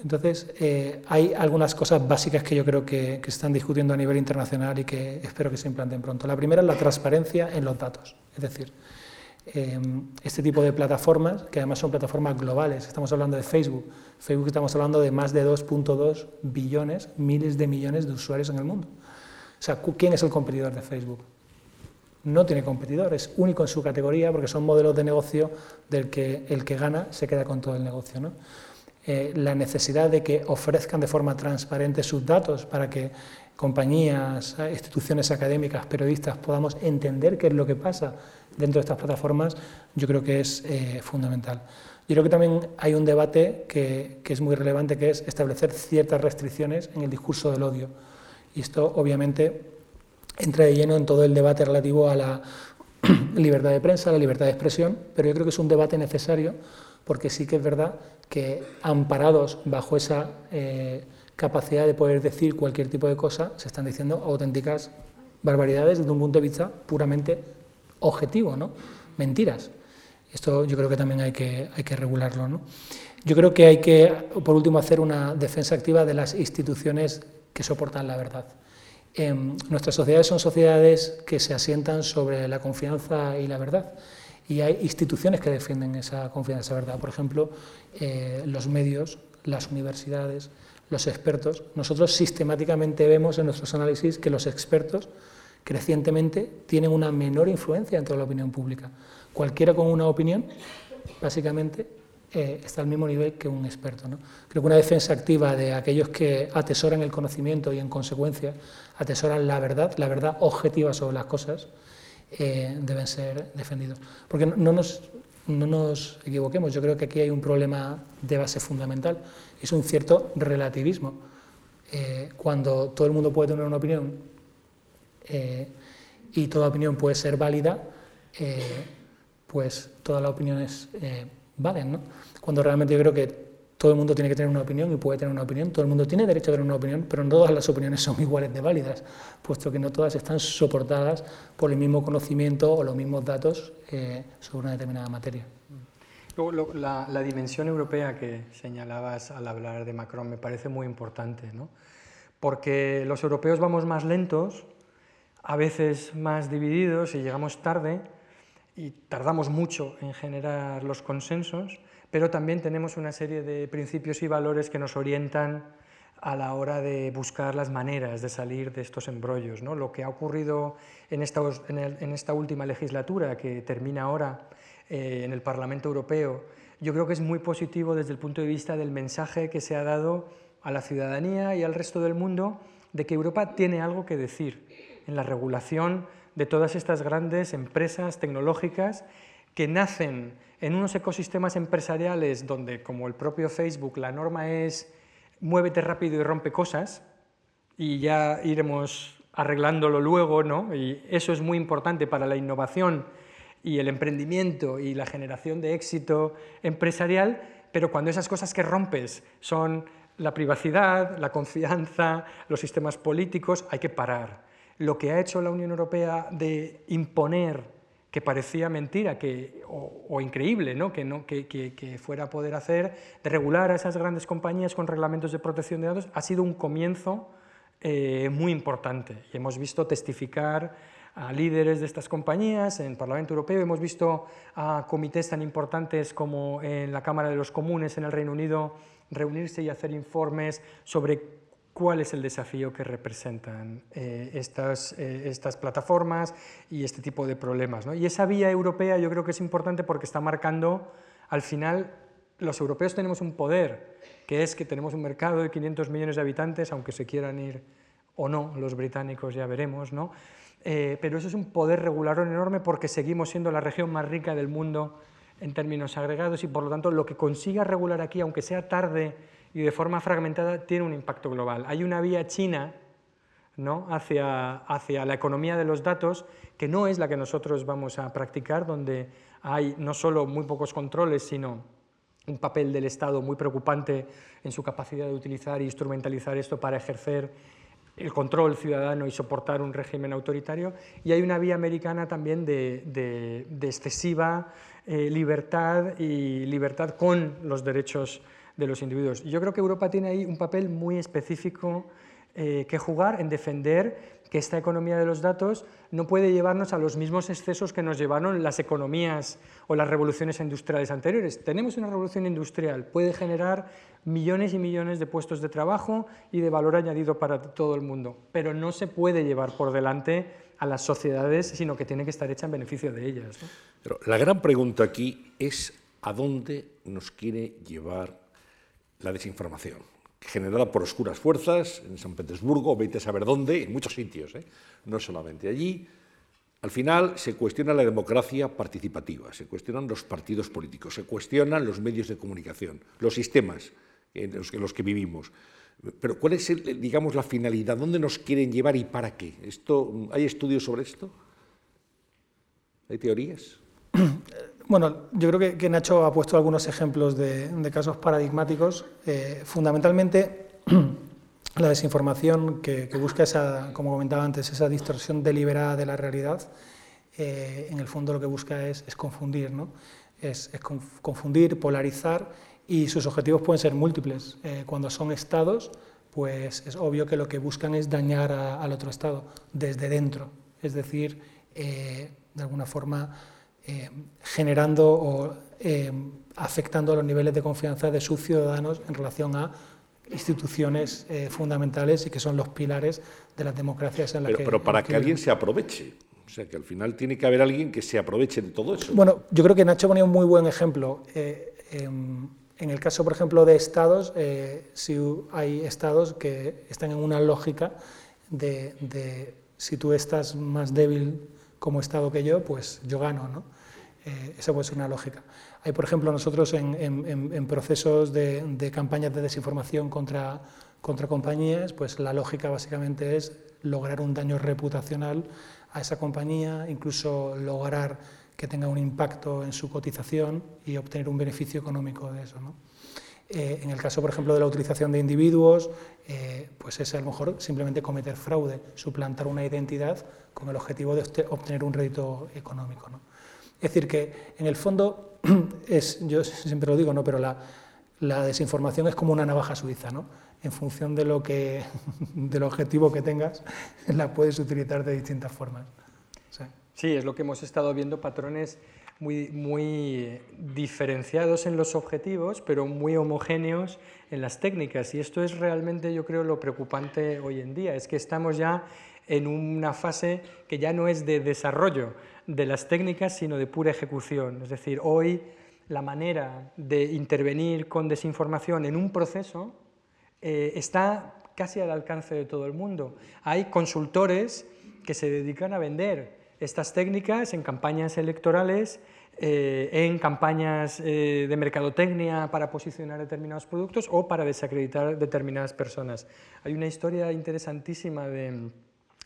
Entonces, eh, hay algunas cosas básicas que yo creo que, se están discutiendo a nivel internacional y que espero que se implanten pronto. La primera es la transparencia en los datos, es decir, em, este tipo de plataformas, que además son plataformas globales, estamos hablando de Facebook, Facebook estamos hablando de más de 2.2 billones, miles de millones de usuarios en el mundo. O sea, ¿quién es el competidor de Facebook? No tiene competidor, es único en su categoría porque son modelos de negocio del que el que gana se queda con todo el negocio. ¿no? Eh, la necesidad de que ofrezcan de forma transparente sus datos para que compañías, instituciones académicas, periodistas podamos entender qué es lo que pasa dentro de estas plataformas, yo creo que es eh, fundamental. Yo creo que también hay un debate que, que, es muy relevante, que es establecer ciertas restricciones en el discurso del odio. Y esto, obviamente, entra de lleno en todo el debate relativo a la [CLEARS THROAT] libertad de prensa, a la libertad de expresión, pero yo creo que es un debate necesario porque sí que es verdad que amparados bajo esa eh, capacidad de poder decir cualquier tipo de cosa, se están diciendo auténticas barbaridades desde un punto de vista puramente objetivo, ¿no? mentiras. Esto yo creo que también hay que, hay que regularlo. ¿no? Yo creo que hay que, por último, hacer una defensa activa de las instituciones que soportan la verdad. Nuestras sociedades son sociedades que se asientan sobre la confianza y la verdad y hay instituciones que defienden esa confianza, verdad. Por ejemplo, eh, los medios, las universidades, los expertos. Nosotros sistemáticamente vemos en nuestros análisis que los expertos crecientemente tienen una menor influencia entre la opinión pública. Cualquiera con una opinión, básicamente, eh, está al mismo nivel que un experto. ¿no? Creo que una defensa activa de aquellos que atesoran el conocimiento y, en consecuencia, atesoran la verdad, la verdad objetiva sobre las cosas, eh, deben ser defendidos. Porque no nos, no nos equivoquemos, yo creo que aquí hay un problema de base fundamental, es un cierto relativismo. Eh, cuando todo el mundo puede tener una opinión y toda opinión puede ser válida, pues todas las opiniones valen. ¿no? Cuando realmente yo creo que todo el mundo tiene que tener una opinión y puede tener una opinión, todo el mundo tiene derecho a tener una opinión, pero no todas las opiniones son [LAUGHS] iguales de válidas, puesto que no todas están soportadas por el mismo conocimiento o los mismos datos eh, sobre una determinada materia. la, dimensión europea que señalabas al hablar de Macron me parece muy importante, ¿no? porque los europeos vamos más lentos, a veces más divididos y llegamos tarde y tardamos mucho en generar los consensos, pero también tenemos una serie de principios y valores que nos orientan a la hora de buscar las maneras de salir de estos embrollos. ¿no? Lo que ha ocurrido en esta, última legislatura, que termina ahora eh, en el Parlamento Europeo, yo creo que es muy positivo desde el punto de vista del mensaje que se ha dado a la ciudadanía y al resto del mundo de que Europa tiene algo que decir en la regulación de todas estas grandes empresas tecnológicas que nacen en unos ecosistemas empresariales donde, como el propio Facebook, la norma es muévete rápido y rompe cosas y ya iremos arreglándolo luego, ¿no? Y eso es muy importante para la innovación y el emprendimiento y la generación de éxito empresarial, pero cuando esas cosas que rompes son la privacidad, la confianza, los sistemas políticos, hay que parar. Lo que ha hecho la Unión Europea de imponer que parecía mentira que, o, increíble ¿no? Que, no, que, que, fuera a poder hacer, de regular a esas grandes compañías con reglamentos de protección de datos, ha sido un comienzo eh, muy importante. Y hemos visto testificar a líderes de estas compañías en el Parlamento Europeo, hemos visto a comités tan importantes como en la Cámara de los Comunes en el Reino Unido reunirse y hacer informes sobre cuál es el desafío que representan eh, estas, eh, estas, plataformas y este tipo de problemas. Y esa vía europea yo creo que es importante porque está marcando, al final, los europeos tenemos un poder, que es que tenemos un mercado de 500 millones de habitantes, aunque se quieran ir o no, los británicos ya veremos, ¿no? Eh, pero eso es un poder regulador enorme porque seguimos siendo la región más rica del mundo en términos agregados y por lo tanto lo que consiga regular aquí, aunque sea tarde, y de forma fragmentada tiene un impacto global. Hay una vía china ¿no? hacia, hacia la economía de los datos que no es la que nosotros vamos a practicar, donde hay no solo muy pocos controles, sino un papel del Estado muy preocupante en su capacidad de utilizar e instrumentalizar esto para ejercer el control ciudadano y soportar un régimen autoritario. Y hay una vía americana también de, de, excesiva eh, libertad y libertad con los derechos de los individuos. Yo creo que Europa tiene ahí un papel muy específico eh, que jugar en defender que esta economía de los datos no puede llevarnos a los mismos excesos que nos llevaron las economías o las revoluciones industriales anteriores. Tenemos una revolución industrial, puede generar millones y millones de puestos de trabajo y de valor añadido para todo el mundo, pero no se puede llevar por delante a las sociedades, sino que tiene que estar hecha en beneficio de ellas. Pero la gran pregunta aquí es a dónde nos quiere llevar la desinformación, generada por oscuras fuerzas en San Petersburgo, vete a saber dónde, en muchos sitios, ¿eh? no solamente allí. Al final se cuestiona la democracia participativa, se cuestionan los partidos políticos, se cuestionan los medios de comunicación, los sistemas en los que, los que vivimos. Pero ¿cuál es, digamos, la finalidad? ¿Dónde nos quieren llevar y para qué? Esto, ¿Hay estudios sobre esto? ¿Hay teorías? [CLEARS THROAT] Bueno, yo creo que, Nacho ha puesto algunos ejemplos de, casos paradigmáticos. Eh, fundamentalmente, [CLEARS THROAT] la desinformación que, busca esa, como comentaba antes, esa distorsión deliberada de la realidad, eh, en el fondo lo que busca es, confundir, ¿no? es, confundir, polarizar y sus objetivos pueden ser múltiples. Eh, cuando son estados, pues es obvio que lo que buscan es dañar al otro estado desde dentro, es decir, de alguna forma eh, generando o eh, afectando los niveles de confianza de sus ciudadanos en relación a instituciones eh, fundamentales y que son los pilares de las democracias en las pero, que... Pero para que, alguien se aproveche. O sea, que al final tiene que haber alguien que se aproveche de todo eso. Bueno, yo creo que Nacho ponía un muy buen ejemplo. Em, en el caso, por ejemplo, de estados, si hay estados que están en una lógica de, de si tú estás más débil como Estado que yo, pues yo gano. ¿no? Eh, esa puede ser una lógica. Hay, por ejemplo, nosotros en, procesos de, campañas de desinformación contra, contra compañías, pues la lógica básicamente es lograr un daño reputacional a esa compañía, incluso lograr que tenga un impacto en su cotización y obtener un beneficio económico de eso. ¿no? Eh, en el caso, por ejemplo, de la utilización de individuos, eh, pues es a lo mejor simplemente cometer fraude, suplantar una identidad con el objetivo de obtener un rédito económico. Es decir, que en el fondo, [CLEARS THROAT] es, yo siempre lo digo, ¿no? pero la, la desinformación es como una navaja suiza, ¿no? En función de lo que, [LAUGHS] del objetivo que tengas, [LAUGHS] la puedes utilizar de distintas formas. Sí, es lo que hemos estado viendo, patrones muy, muy diferenciados en los objetivos, pero muy homogéneos en las técnicas. Y esto es realmente, yo creo, lo preocupante hoy en día, es que estamos ya en una fase que ya no es de desarrollo de las técnicas, sino de pura ejecución. Es decir, hoy la manera de intervenir con desinformación en un proceso eh, está casi al alcance de todo el mundo. Hay consultores que se dedican a vender estas técnicas en campañas electorales, eh, en campañas eh, de mercadotecnia para posicionar determinados productos o para desacreditar determinadas personas. Hay una historia interesantísima de,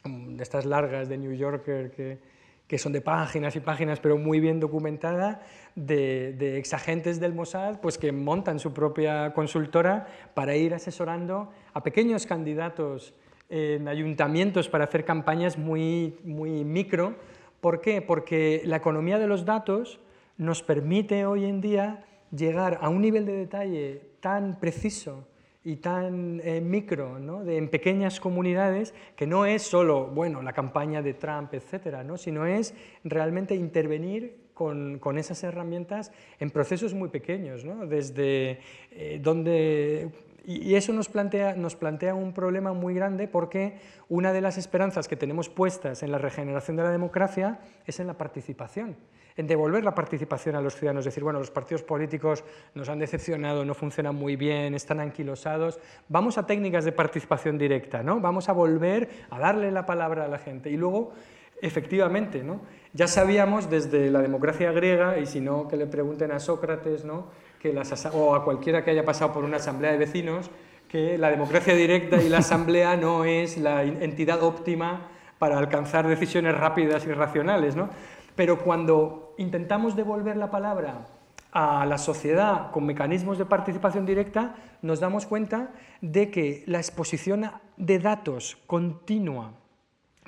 de estas largas de New Yorker que, que son de páginas y páginas, pero muy bien documentada, de, de exagentes del Mossad pues que montan su propia consultora para ir asesorando a pequeños candidatos en ayuntamientos para hacer campañas muy, muy micro. ¿Por qué? Porque la economía de los datos nos permite hoy en día llegar a un nivel de detalle tan preciso y tan eh, micro, ¿no? de, en pequeñas comunidades, que no es solo bueno, la campaña de Trump, etcétera, ¿no? sino es realmente intervenir con, con, esas herramientas en procesos muy pequeños, ¿no? desde eh, donde... Y eso nos plantea, un problema muy grande porque una de las esperanzas que tenemos puestas en la regeneración de la democracia es en la participación en devolver la participación a los ciudadanos, decir, bueno, los partidos políticos nos han decepcionado, no funcionan muy bien, están anquilosados, vamos a técnicas de participación directa, ¿no? vamos a volver a darle la palabra a la gente. Y luego, efectivamente, ¿no? ya sabíamos desde la democracia griega, y si no, que le pregunten a Sócrates, ¿no? Que las, o a cualquiera que haya pasado por una asamblea de vecinos, que la democracia directa y la asamblea no es la entidad óptima para alcanzar decisiones rápidas y racionales. ¿no? Pero cuando intentamos devolver la palabra a la sociedad con mecanismos de participación directa, nos damos cuenta de que la exposición de datos continua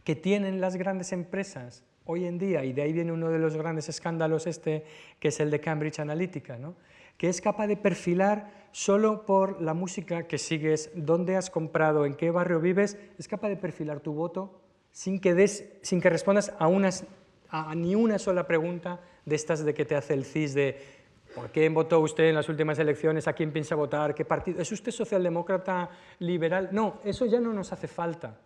que tienen las grandes empresas hoy en día, y de ahí viene uno de los grandes escándalos este, que es el de Cambridge Analytica, que es capaz de perfilar solo por la música que sigues, dónde has comprado, en qué barrio vives, es capaz de perfilar tu voto sin que, des, sin que respondas a unas a, ni una sola pregunta de estas de que te hace el CIS de ¿por qué votó usted en las últimas elecciones? ¿A quién piensa votar? ¿Qué partido? ¿Es usted socialdemócrata liberal? No, eso ya no nos hace falta.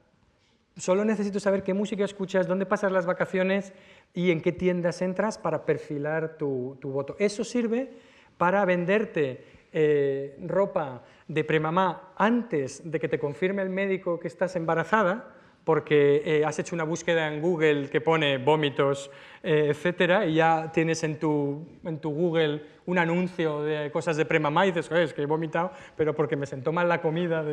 Solo necesito saber qué música escuchas, dónde pasas las vacaciones y en qué tiendas entras para perfilar tu, voto. Eso sirve para venderte eh, ropa de premamá antes de que te confirme el médico que estás embarazada porque eh, has hecho una búsqueda en Google que pone vómitos, eh, etcétera, y ya tienes en tu, en tu Google un anuncio de cosas de premamá y dices, es que he vomitado, pero porque me sentó mal la comida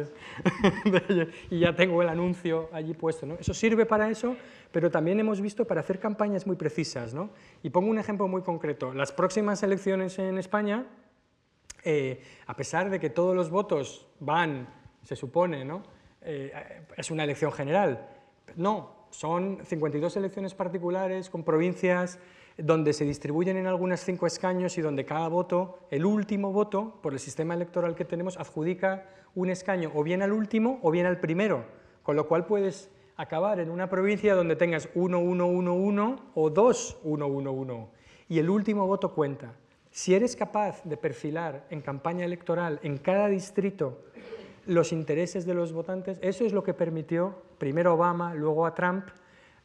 [LAUGHS] y ya tengo el anuncio allí puesto. ¿no? Eso sirve para eso, pero también hemos visto para hacer campañas muy precisas. ¿no? Y pongo un ejemplo muy concreto. Las próximas elecciones en España, eh, a pesar de que todos los votos van, se supone, ¿no? Eh, es una elección general. No, son 52 elecciones particulares con provincias donde se distribuyen en algunas cinco escaños y donde cada voto, el último voto, por el sistema electoral que tenemos, adjudica un escaño o bien al último o bien al primero, con lo cual puedes acabar en una provincia donde tengas 1, 1, 1, 1 o 2, 1, 1, 1, y el último voto cuenta. Si eres capaz de perfilar en campaña electoral en cada distrito los intereses de los votantes. Eso es lo que permitió primero a Obama, luego a Trump,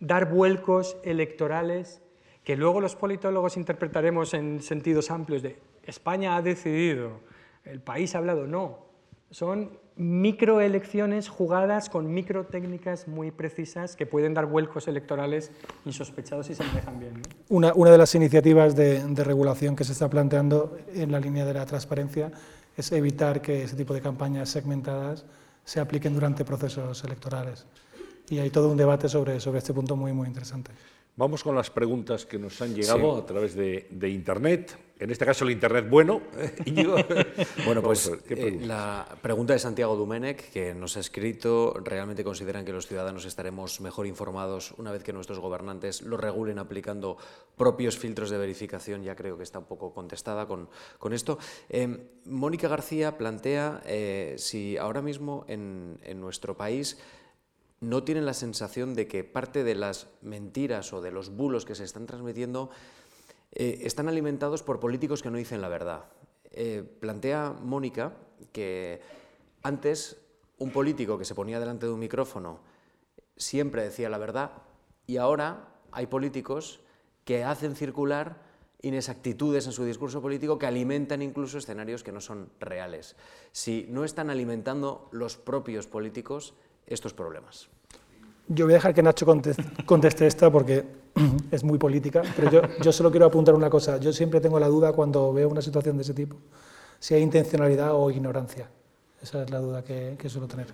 dar vuelcos electorales que luego los politólogos interpretaremos en sentidos amplios de España ha decidido, el país ha hablado. No, son microelecciones jugadas con micro técnicas muy precisas que pueden dar vuelcos electorales insospechados y se manejan bien. Una, una, de las iniciativas de, de regulación que se está planteando en la línea de la transparencia es evitar que ese tipo de campañas segmentadas se apliquen durante procesos electorales. Y hay todo un debate sobre, sobre este punto muy, muy interesante. Vamos con las preguntas que nos han llegado a través de, Internet. En este caso, el Internet bueno. [LAUGHS] bueno, pues eh, la pregunta de Santiago Dumenec, que nos ha escrito, ¿realmente consideran que los ciudadanos estaremos mejor informados una vez que nuestros gobernantes lo regulen aplicando propios filtros de verificación? Ya creo que está un poco contestada con, con esto. Eh, Mónica García plantea eh, si ahora mismo en, en nuestro país no tienen la sensación de que parte de las mentiras o de los bulos que se están transmitiendo eh, están alimentados por políticos que no dicen la verdad. Eh, plantea Mónica que antes un político que se ponía delante de un micrófono siempre decía la verdad y ahora hay políticos que hacen circular inexactitudes en su discurso político que alimentan incluso escenarios que no son reales. Si no están alimentando los propios políticos, estos problemas? Yo voy a dejar que Nacho conteste esta porque [CLEARS THROAT] es muy política, pero yo, yo, solo quiero apuntar una cosa. Yo siempre tengo la duda cuando veo una situación de ese tipo, si hay intencionalidad o ignorancia. Esa es la duda que, suelo tener.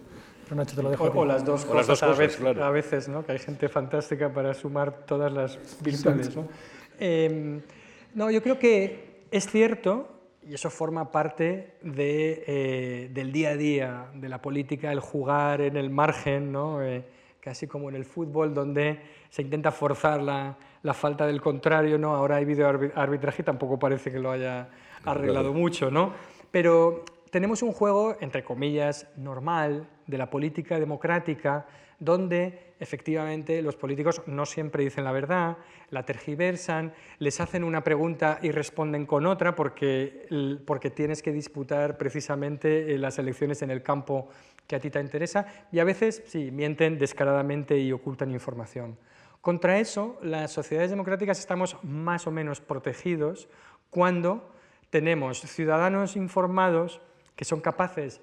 Pero Nacho, te lo dejo. O, las dos cosas, a, veces, a, veces, ¿no? que hay gente fantástica para sumar todas las virtudes. ¿no? Em, no, yo creo que es cierto y eso forma parte de, eh, del día a día de la política, el jugar en el margen, ¿no? Eh, casi como en el fútbol, donde se intenta forzar la, la falta del contrario. ¿no? Ahora hay videoarbitraje y tampoco parece que lo haya arreglado mucho. ¿no? Pero tenemos un juego, entre comillas, normal de la política democrática, donde efectivamente los políticos no siempre dicen la verdad, la tergiversan, les hacen una pregunta y responden con otra porque, porque tienes que disputar precisamente eh, las elecciones en el campo que a ti te interesa y a veces sí, mienten descaradamente y ocultan información. Contra eso, las sociedades democráticas estamos más o menos protegidos cuando tenemos ciudadanos informados que son capaces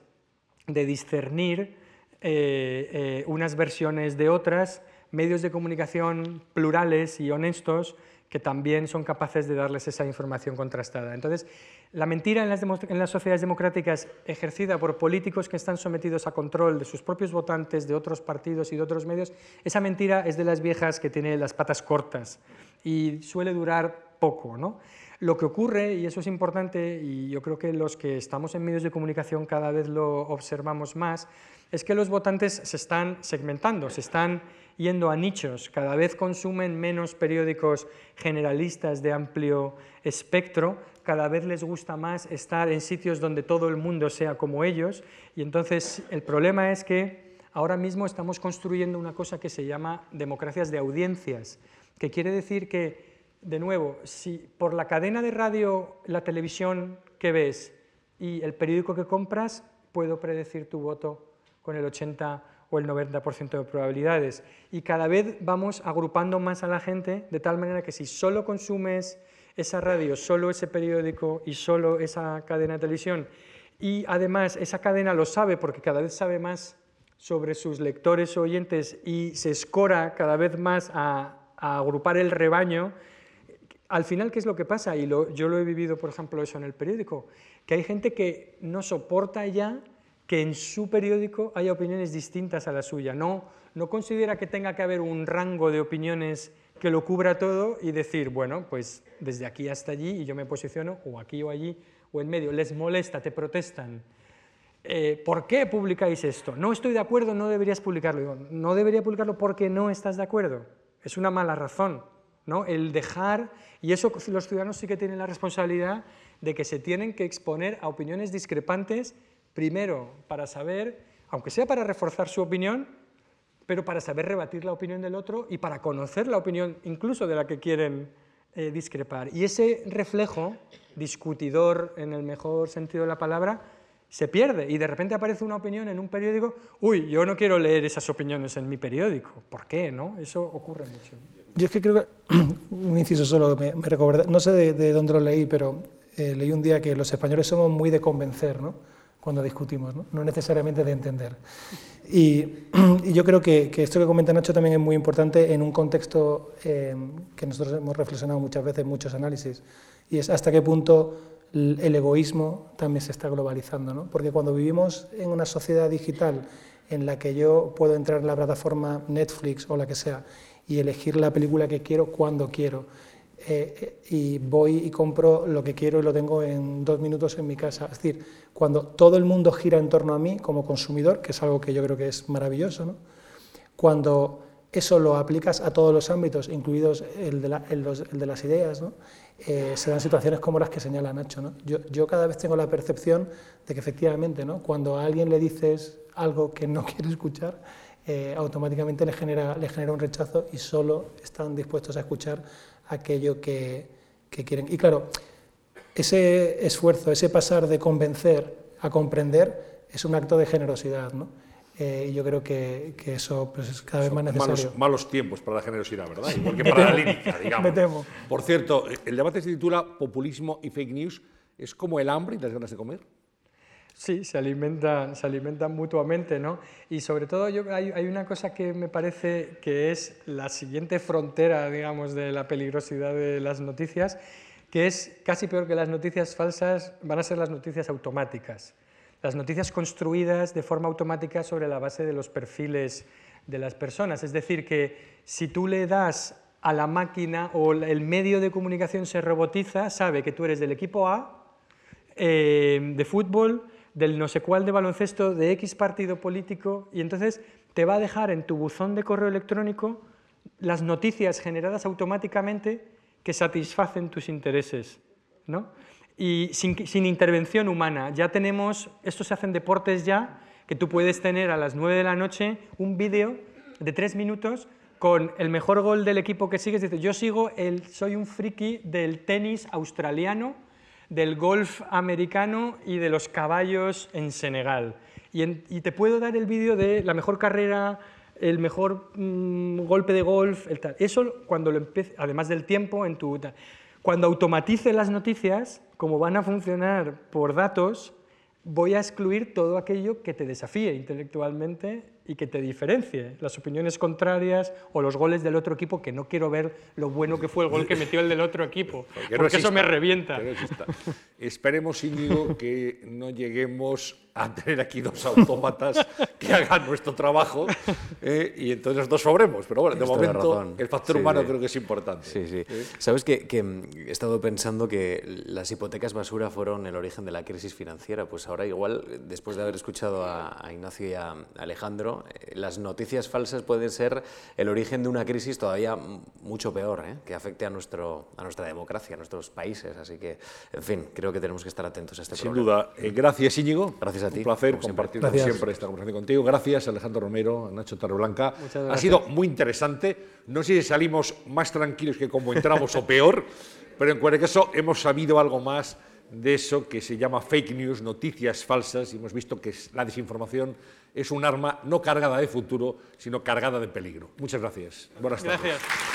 de discernir eh, eh, unas versiones de otras, medios de comunicación plurales y honestos que también son capaces de darles esa información contrastada. Entonces, la mentira en las, en las, sociedades democráticas ejercida por políticos que están sometidos a control de sus propios votantes, de otros partidos y de otros medios, esa mentira es de las viejas que tiene las patas cortas y suele durar poco. ¿no? Lo que ocurre, y eso es importante, y yo creo que los que estamos en medios de comunicación cada vez lo observamos más, es que los votantes se están segmentando, se están yendo a nichos, cada vez consumen menos periódicos generalistas de amplio espectro, cada vez les gusta más estar en sitios donde todo el mundo sea como ellos, y entonces el problema es que ahora mismo estamos construyendo una cosa que se llama democracias de audiencias, que quiere decir que, de nuevo, si por la cadena de radio, la televisión que ves y el periódico que compras, puedo predecir tu voto con el 80 o el 90% de probabilidades. Y cada vez vamos agrupando más a la gente de tal manera que si solo consumes esa radio, solo ese periódico y solo esa cadena de televisión, y además esa cadena lo sabe porque cada vez sabe más sobre sus lectores o oyentes y se escora cada vez más a, agrupar el rebaño, al final, ¿qué es lo que pasa? Y yo lo he vivido, por ejemplo, eso en el periódico, que hay gente que no soporta ya que en su periódico haya opiniones distintas a la suya. No, no considera que tenga que haber un rango de opiniones que lo cubra todo y decir, bueno, pues desde aquí hasta allí y yo me posiciono o aquí o allí o en medio. Les molesta, te protestan. Eh, ¿Por qué publicáis esto? No estoy de acuerdo, no deberías publicarlo. no debería publicarlo porque no estás de acuerdo. Es una mala razón. ¿No? El dejar, y eso los ciudadanos sí que tienen la responsabilidad de que se tienen que exponer a opiniones discrepantes Primero, para saber, aunque sea para reforzar su opinión, pero para saber rebatir la opinión del otro y para conocer la opinión incluso de la que quieren eh, discrepar. Y ese reflejo, discutidor en el mejor sentido de la palabra, se pierde y de repente aparece una opinión en un periódico, uy, yo no quiero leer esas opiniones en mi periódico. ¿Por qué? No? Eso ocurre mucho. Yo es que creo que, [CLEARS THROAT] un inciso solo, me, recuerda, no sé de, dónde lo leí, pero eh, leí un día que los españoles somos muy de convencer, ¿no? cuando discutimos, no, necesariamente de entender. Y, [CLEARS THROAT] yo creo que, esto que comenta Nacho también es muy importante en un contexto eh, que nosotros hemos reflexionado muchas veces muchos análisis, y es hasta qué punto el egoísmo también se está globalizando. ¿no? Porque cuando vivimos en una sociedad digital en la que yo puedo entrar en la plataforma Netflix o la que sea y elegir la película que quiero cuando quiero. Eh, y voy y compro lo que quiero y lo tengo en dos minutos en mi casa. Es decir, cuando todo el mundo gira en torno a mí como consumidor, que es algo que yo creo que es maravilloso, ¿no? cuando eso lo aplicas a todos los ámbitos, incluidos el de, las ideas, ¿no? Eh, se dan situaciones como las que señala Nacho. ¿no? Yo, yo, cada vez tengo la percepción de que efectivamente, ¿no? cuando a alguien le dices algo que no [LAUGHS] quiere escuchar, eh, automáticamente le genera, le genera un rechazo y solo están dispuestos a escuchar aquello que, quieren. Y claro, ese esfuerzo, ese pasar de convencer a comprender es un acto de generosidad, ¿no? Eh, y yo creo que, eso pues, es cada vez más necesario. Malos, tiempos para la generosidad, ¿verdad? Igual que para la [LAUGHS] lírica, digamos. Me temo. Por cierto, el debate se titula Populismo y Fake News. ¿Es como el hambre y las ganas de comer? Sí, se alimentan, se alimentan mutuamente, ¿no? Y sobre todo yo, hay, una cosa que me parece que es la siguiente frontera, digamos, de la peligrosidad de las noticias, que es casi peor que las noticias falsas, van a ser las noticias automáticas. Las noticias construidas de forma automática sobre la base de los perfiles de las personas. Es decir, que si tú le das a la máquina o el medio de comunicación se robotiza, sabe que tú eres del equipo A, eh, de fútbol, del no sé cuál de baloncesto, de X partido político, y entonces te va a dejar en tu buzón de correo electrónico las noticias generadas automáticamente que satisfacen tus intereses. ¿no? Y sin, intervención humana. Ya tenemos, esto se hacen deportes ya, que tú puedes tener a las 9 de la noche un vídeo de tres minutos con el mejor gol del equipo que sigues. Dices, yo sigo, el, soy un friki del tenis australiano del golf americano y de los caballos en Senegal. Y, te puedo dar el vídeo de la mejor carrera, el mejor mm, golpe de golf, tal. Eso cuando lo empiece, además del tiempo, en tu... Cuando automatice las noticias, como van a funcionar por datos, voy a excluir todo aquello que te desafíe intelectualmente y que te diferencie. Las opiniones contrarias o los goles del otro equipo, que no quiero ver lo bueno que fue el gol que metió el del otro equipo, [LAUGHS] porque, eso me revienta. Esperemos, Íñigo, que no lleguemos a tener aquí dos autómatas [LAUGHS] que hagan nuestro trabajo eh, y entonces nosotros sobremos. Pero bueno, de momento el factor humano creo que es importante. Sí, sí. Sabes que, he estado pensando que las hipotecas basura fueron el origen de la crisis financiera. Pues ahora igual, después de haber escuchado a, Ignacio y a Alejandro, eh, las noticias falsas pueden ser el origen de una crisis todavía mucho peor, eh, que afecte a, nuestro, a nuestra democracia, a nuestros países. Así que, en fin, creo que tenemos que estar atentos a este Sin duda. gracias, Íñigo. Gracias un placer compartir siempre. esta conversación contigo. Gracias, Alejandro Romero, Nacho Torreblanca. Ha sido muy interesante. No sé si salimos más tranquilos que como entramos o peor, pero en cualquier caso hemos sabido algo más de eso que se llama fake news, noticias falsas, y hemos visto que la desinformación es un arma no cargada de futuro, sino cargada de peligro. Muchas gracias. Buenas tardes. Gracias.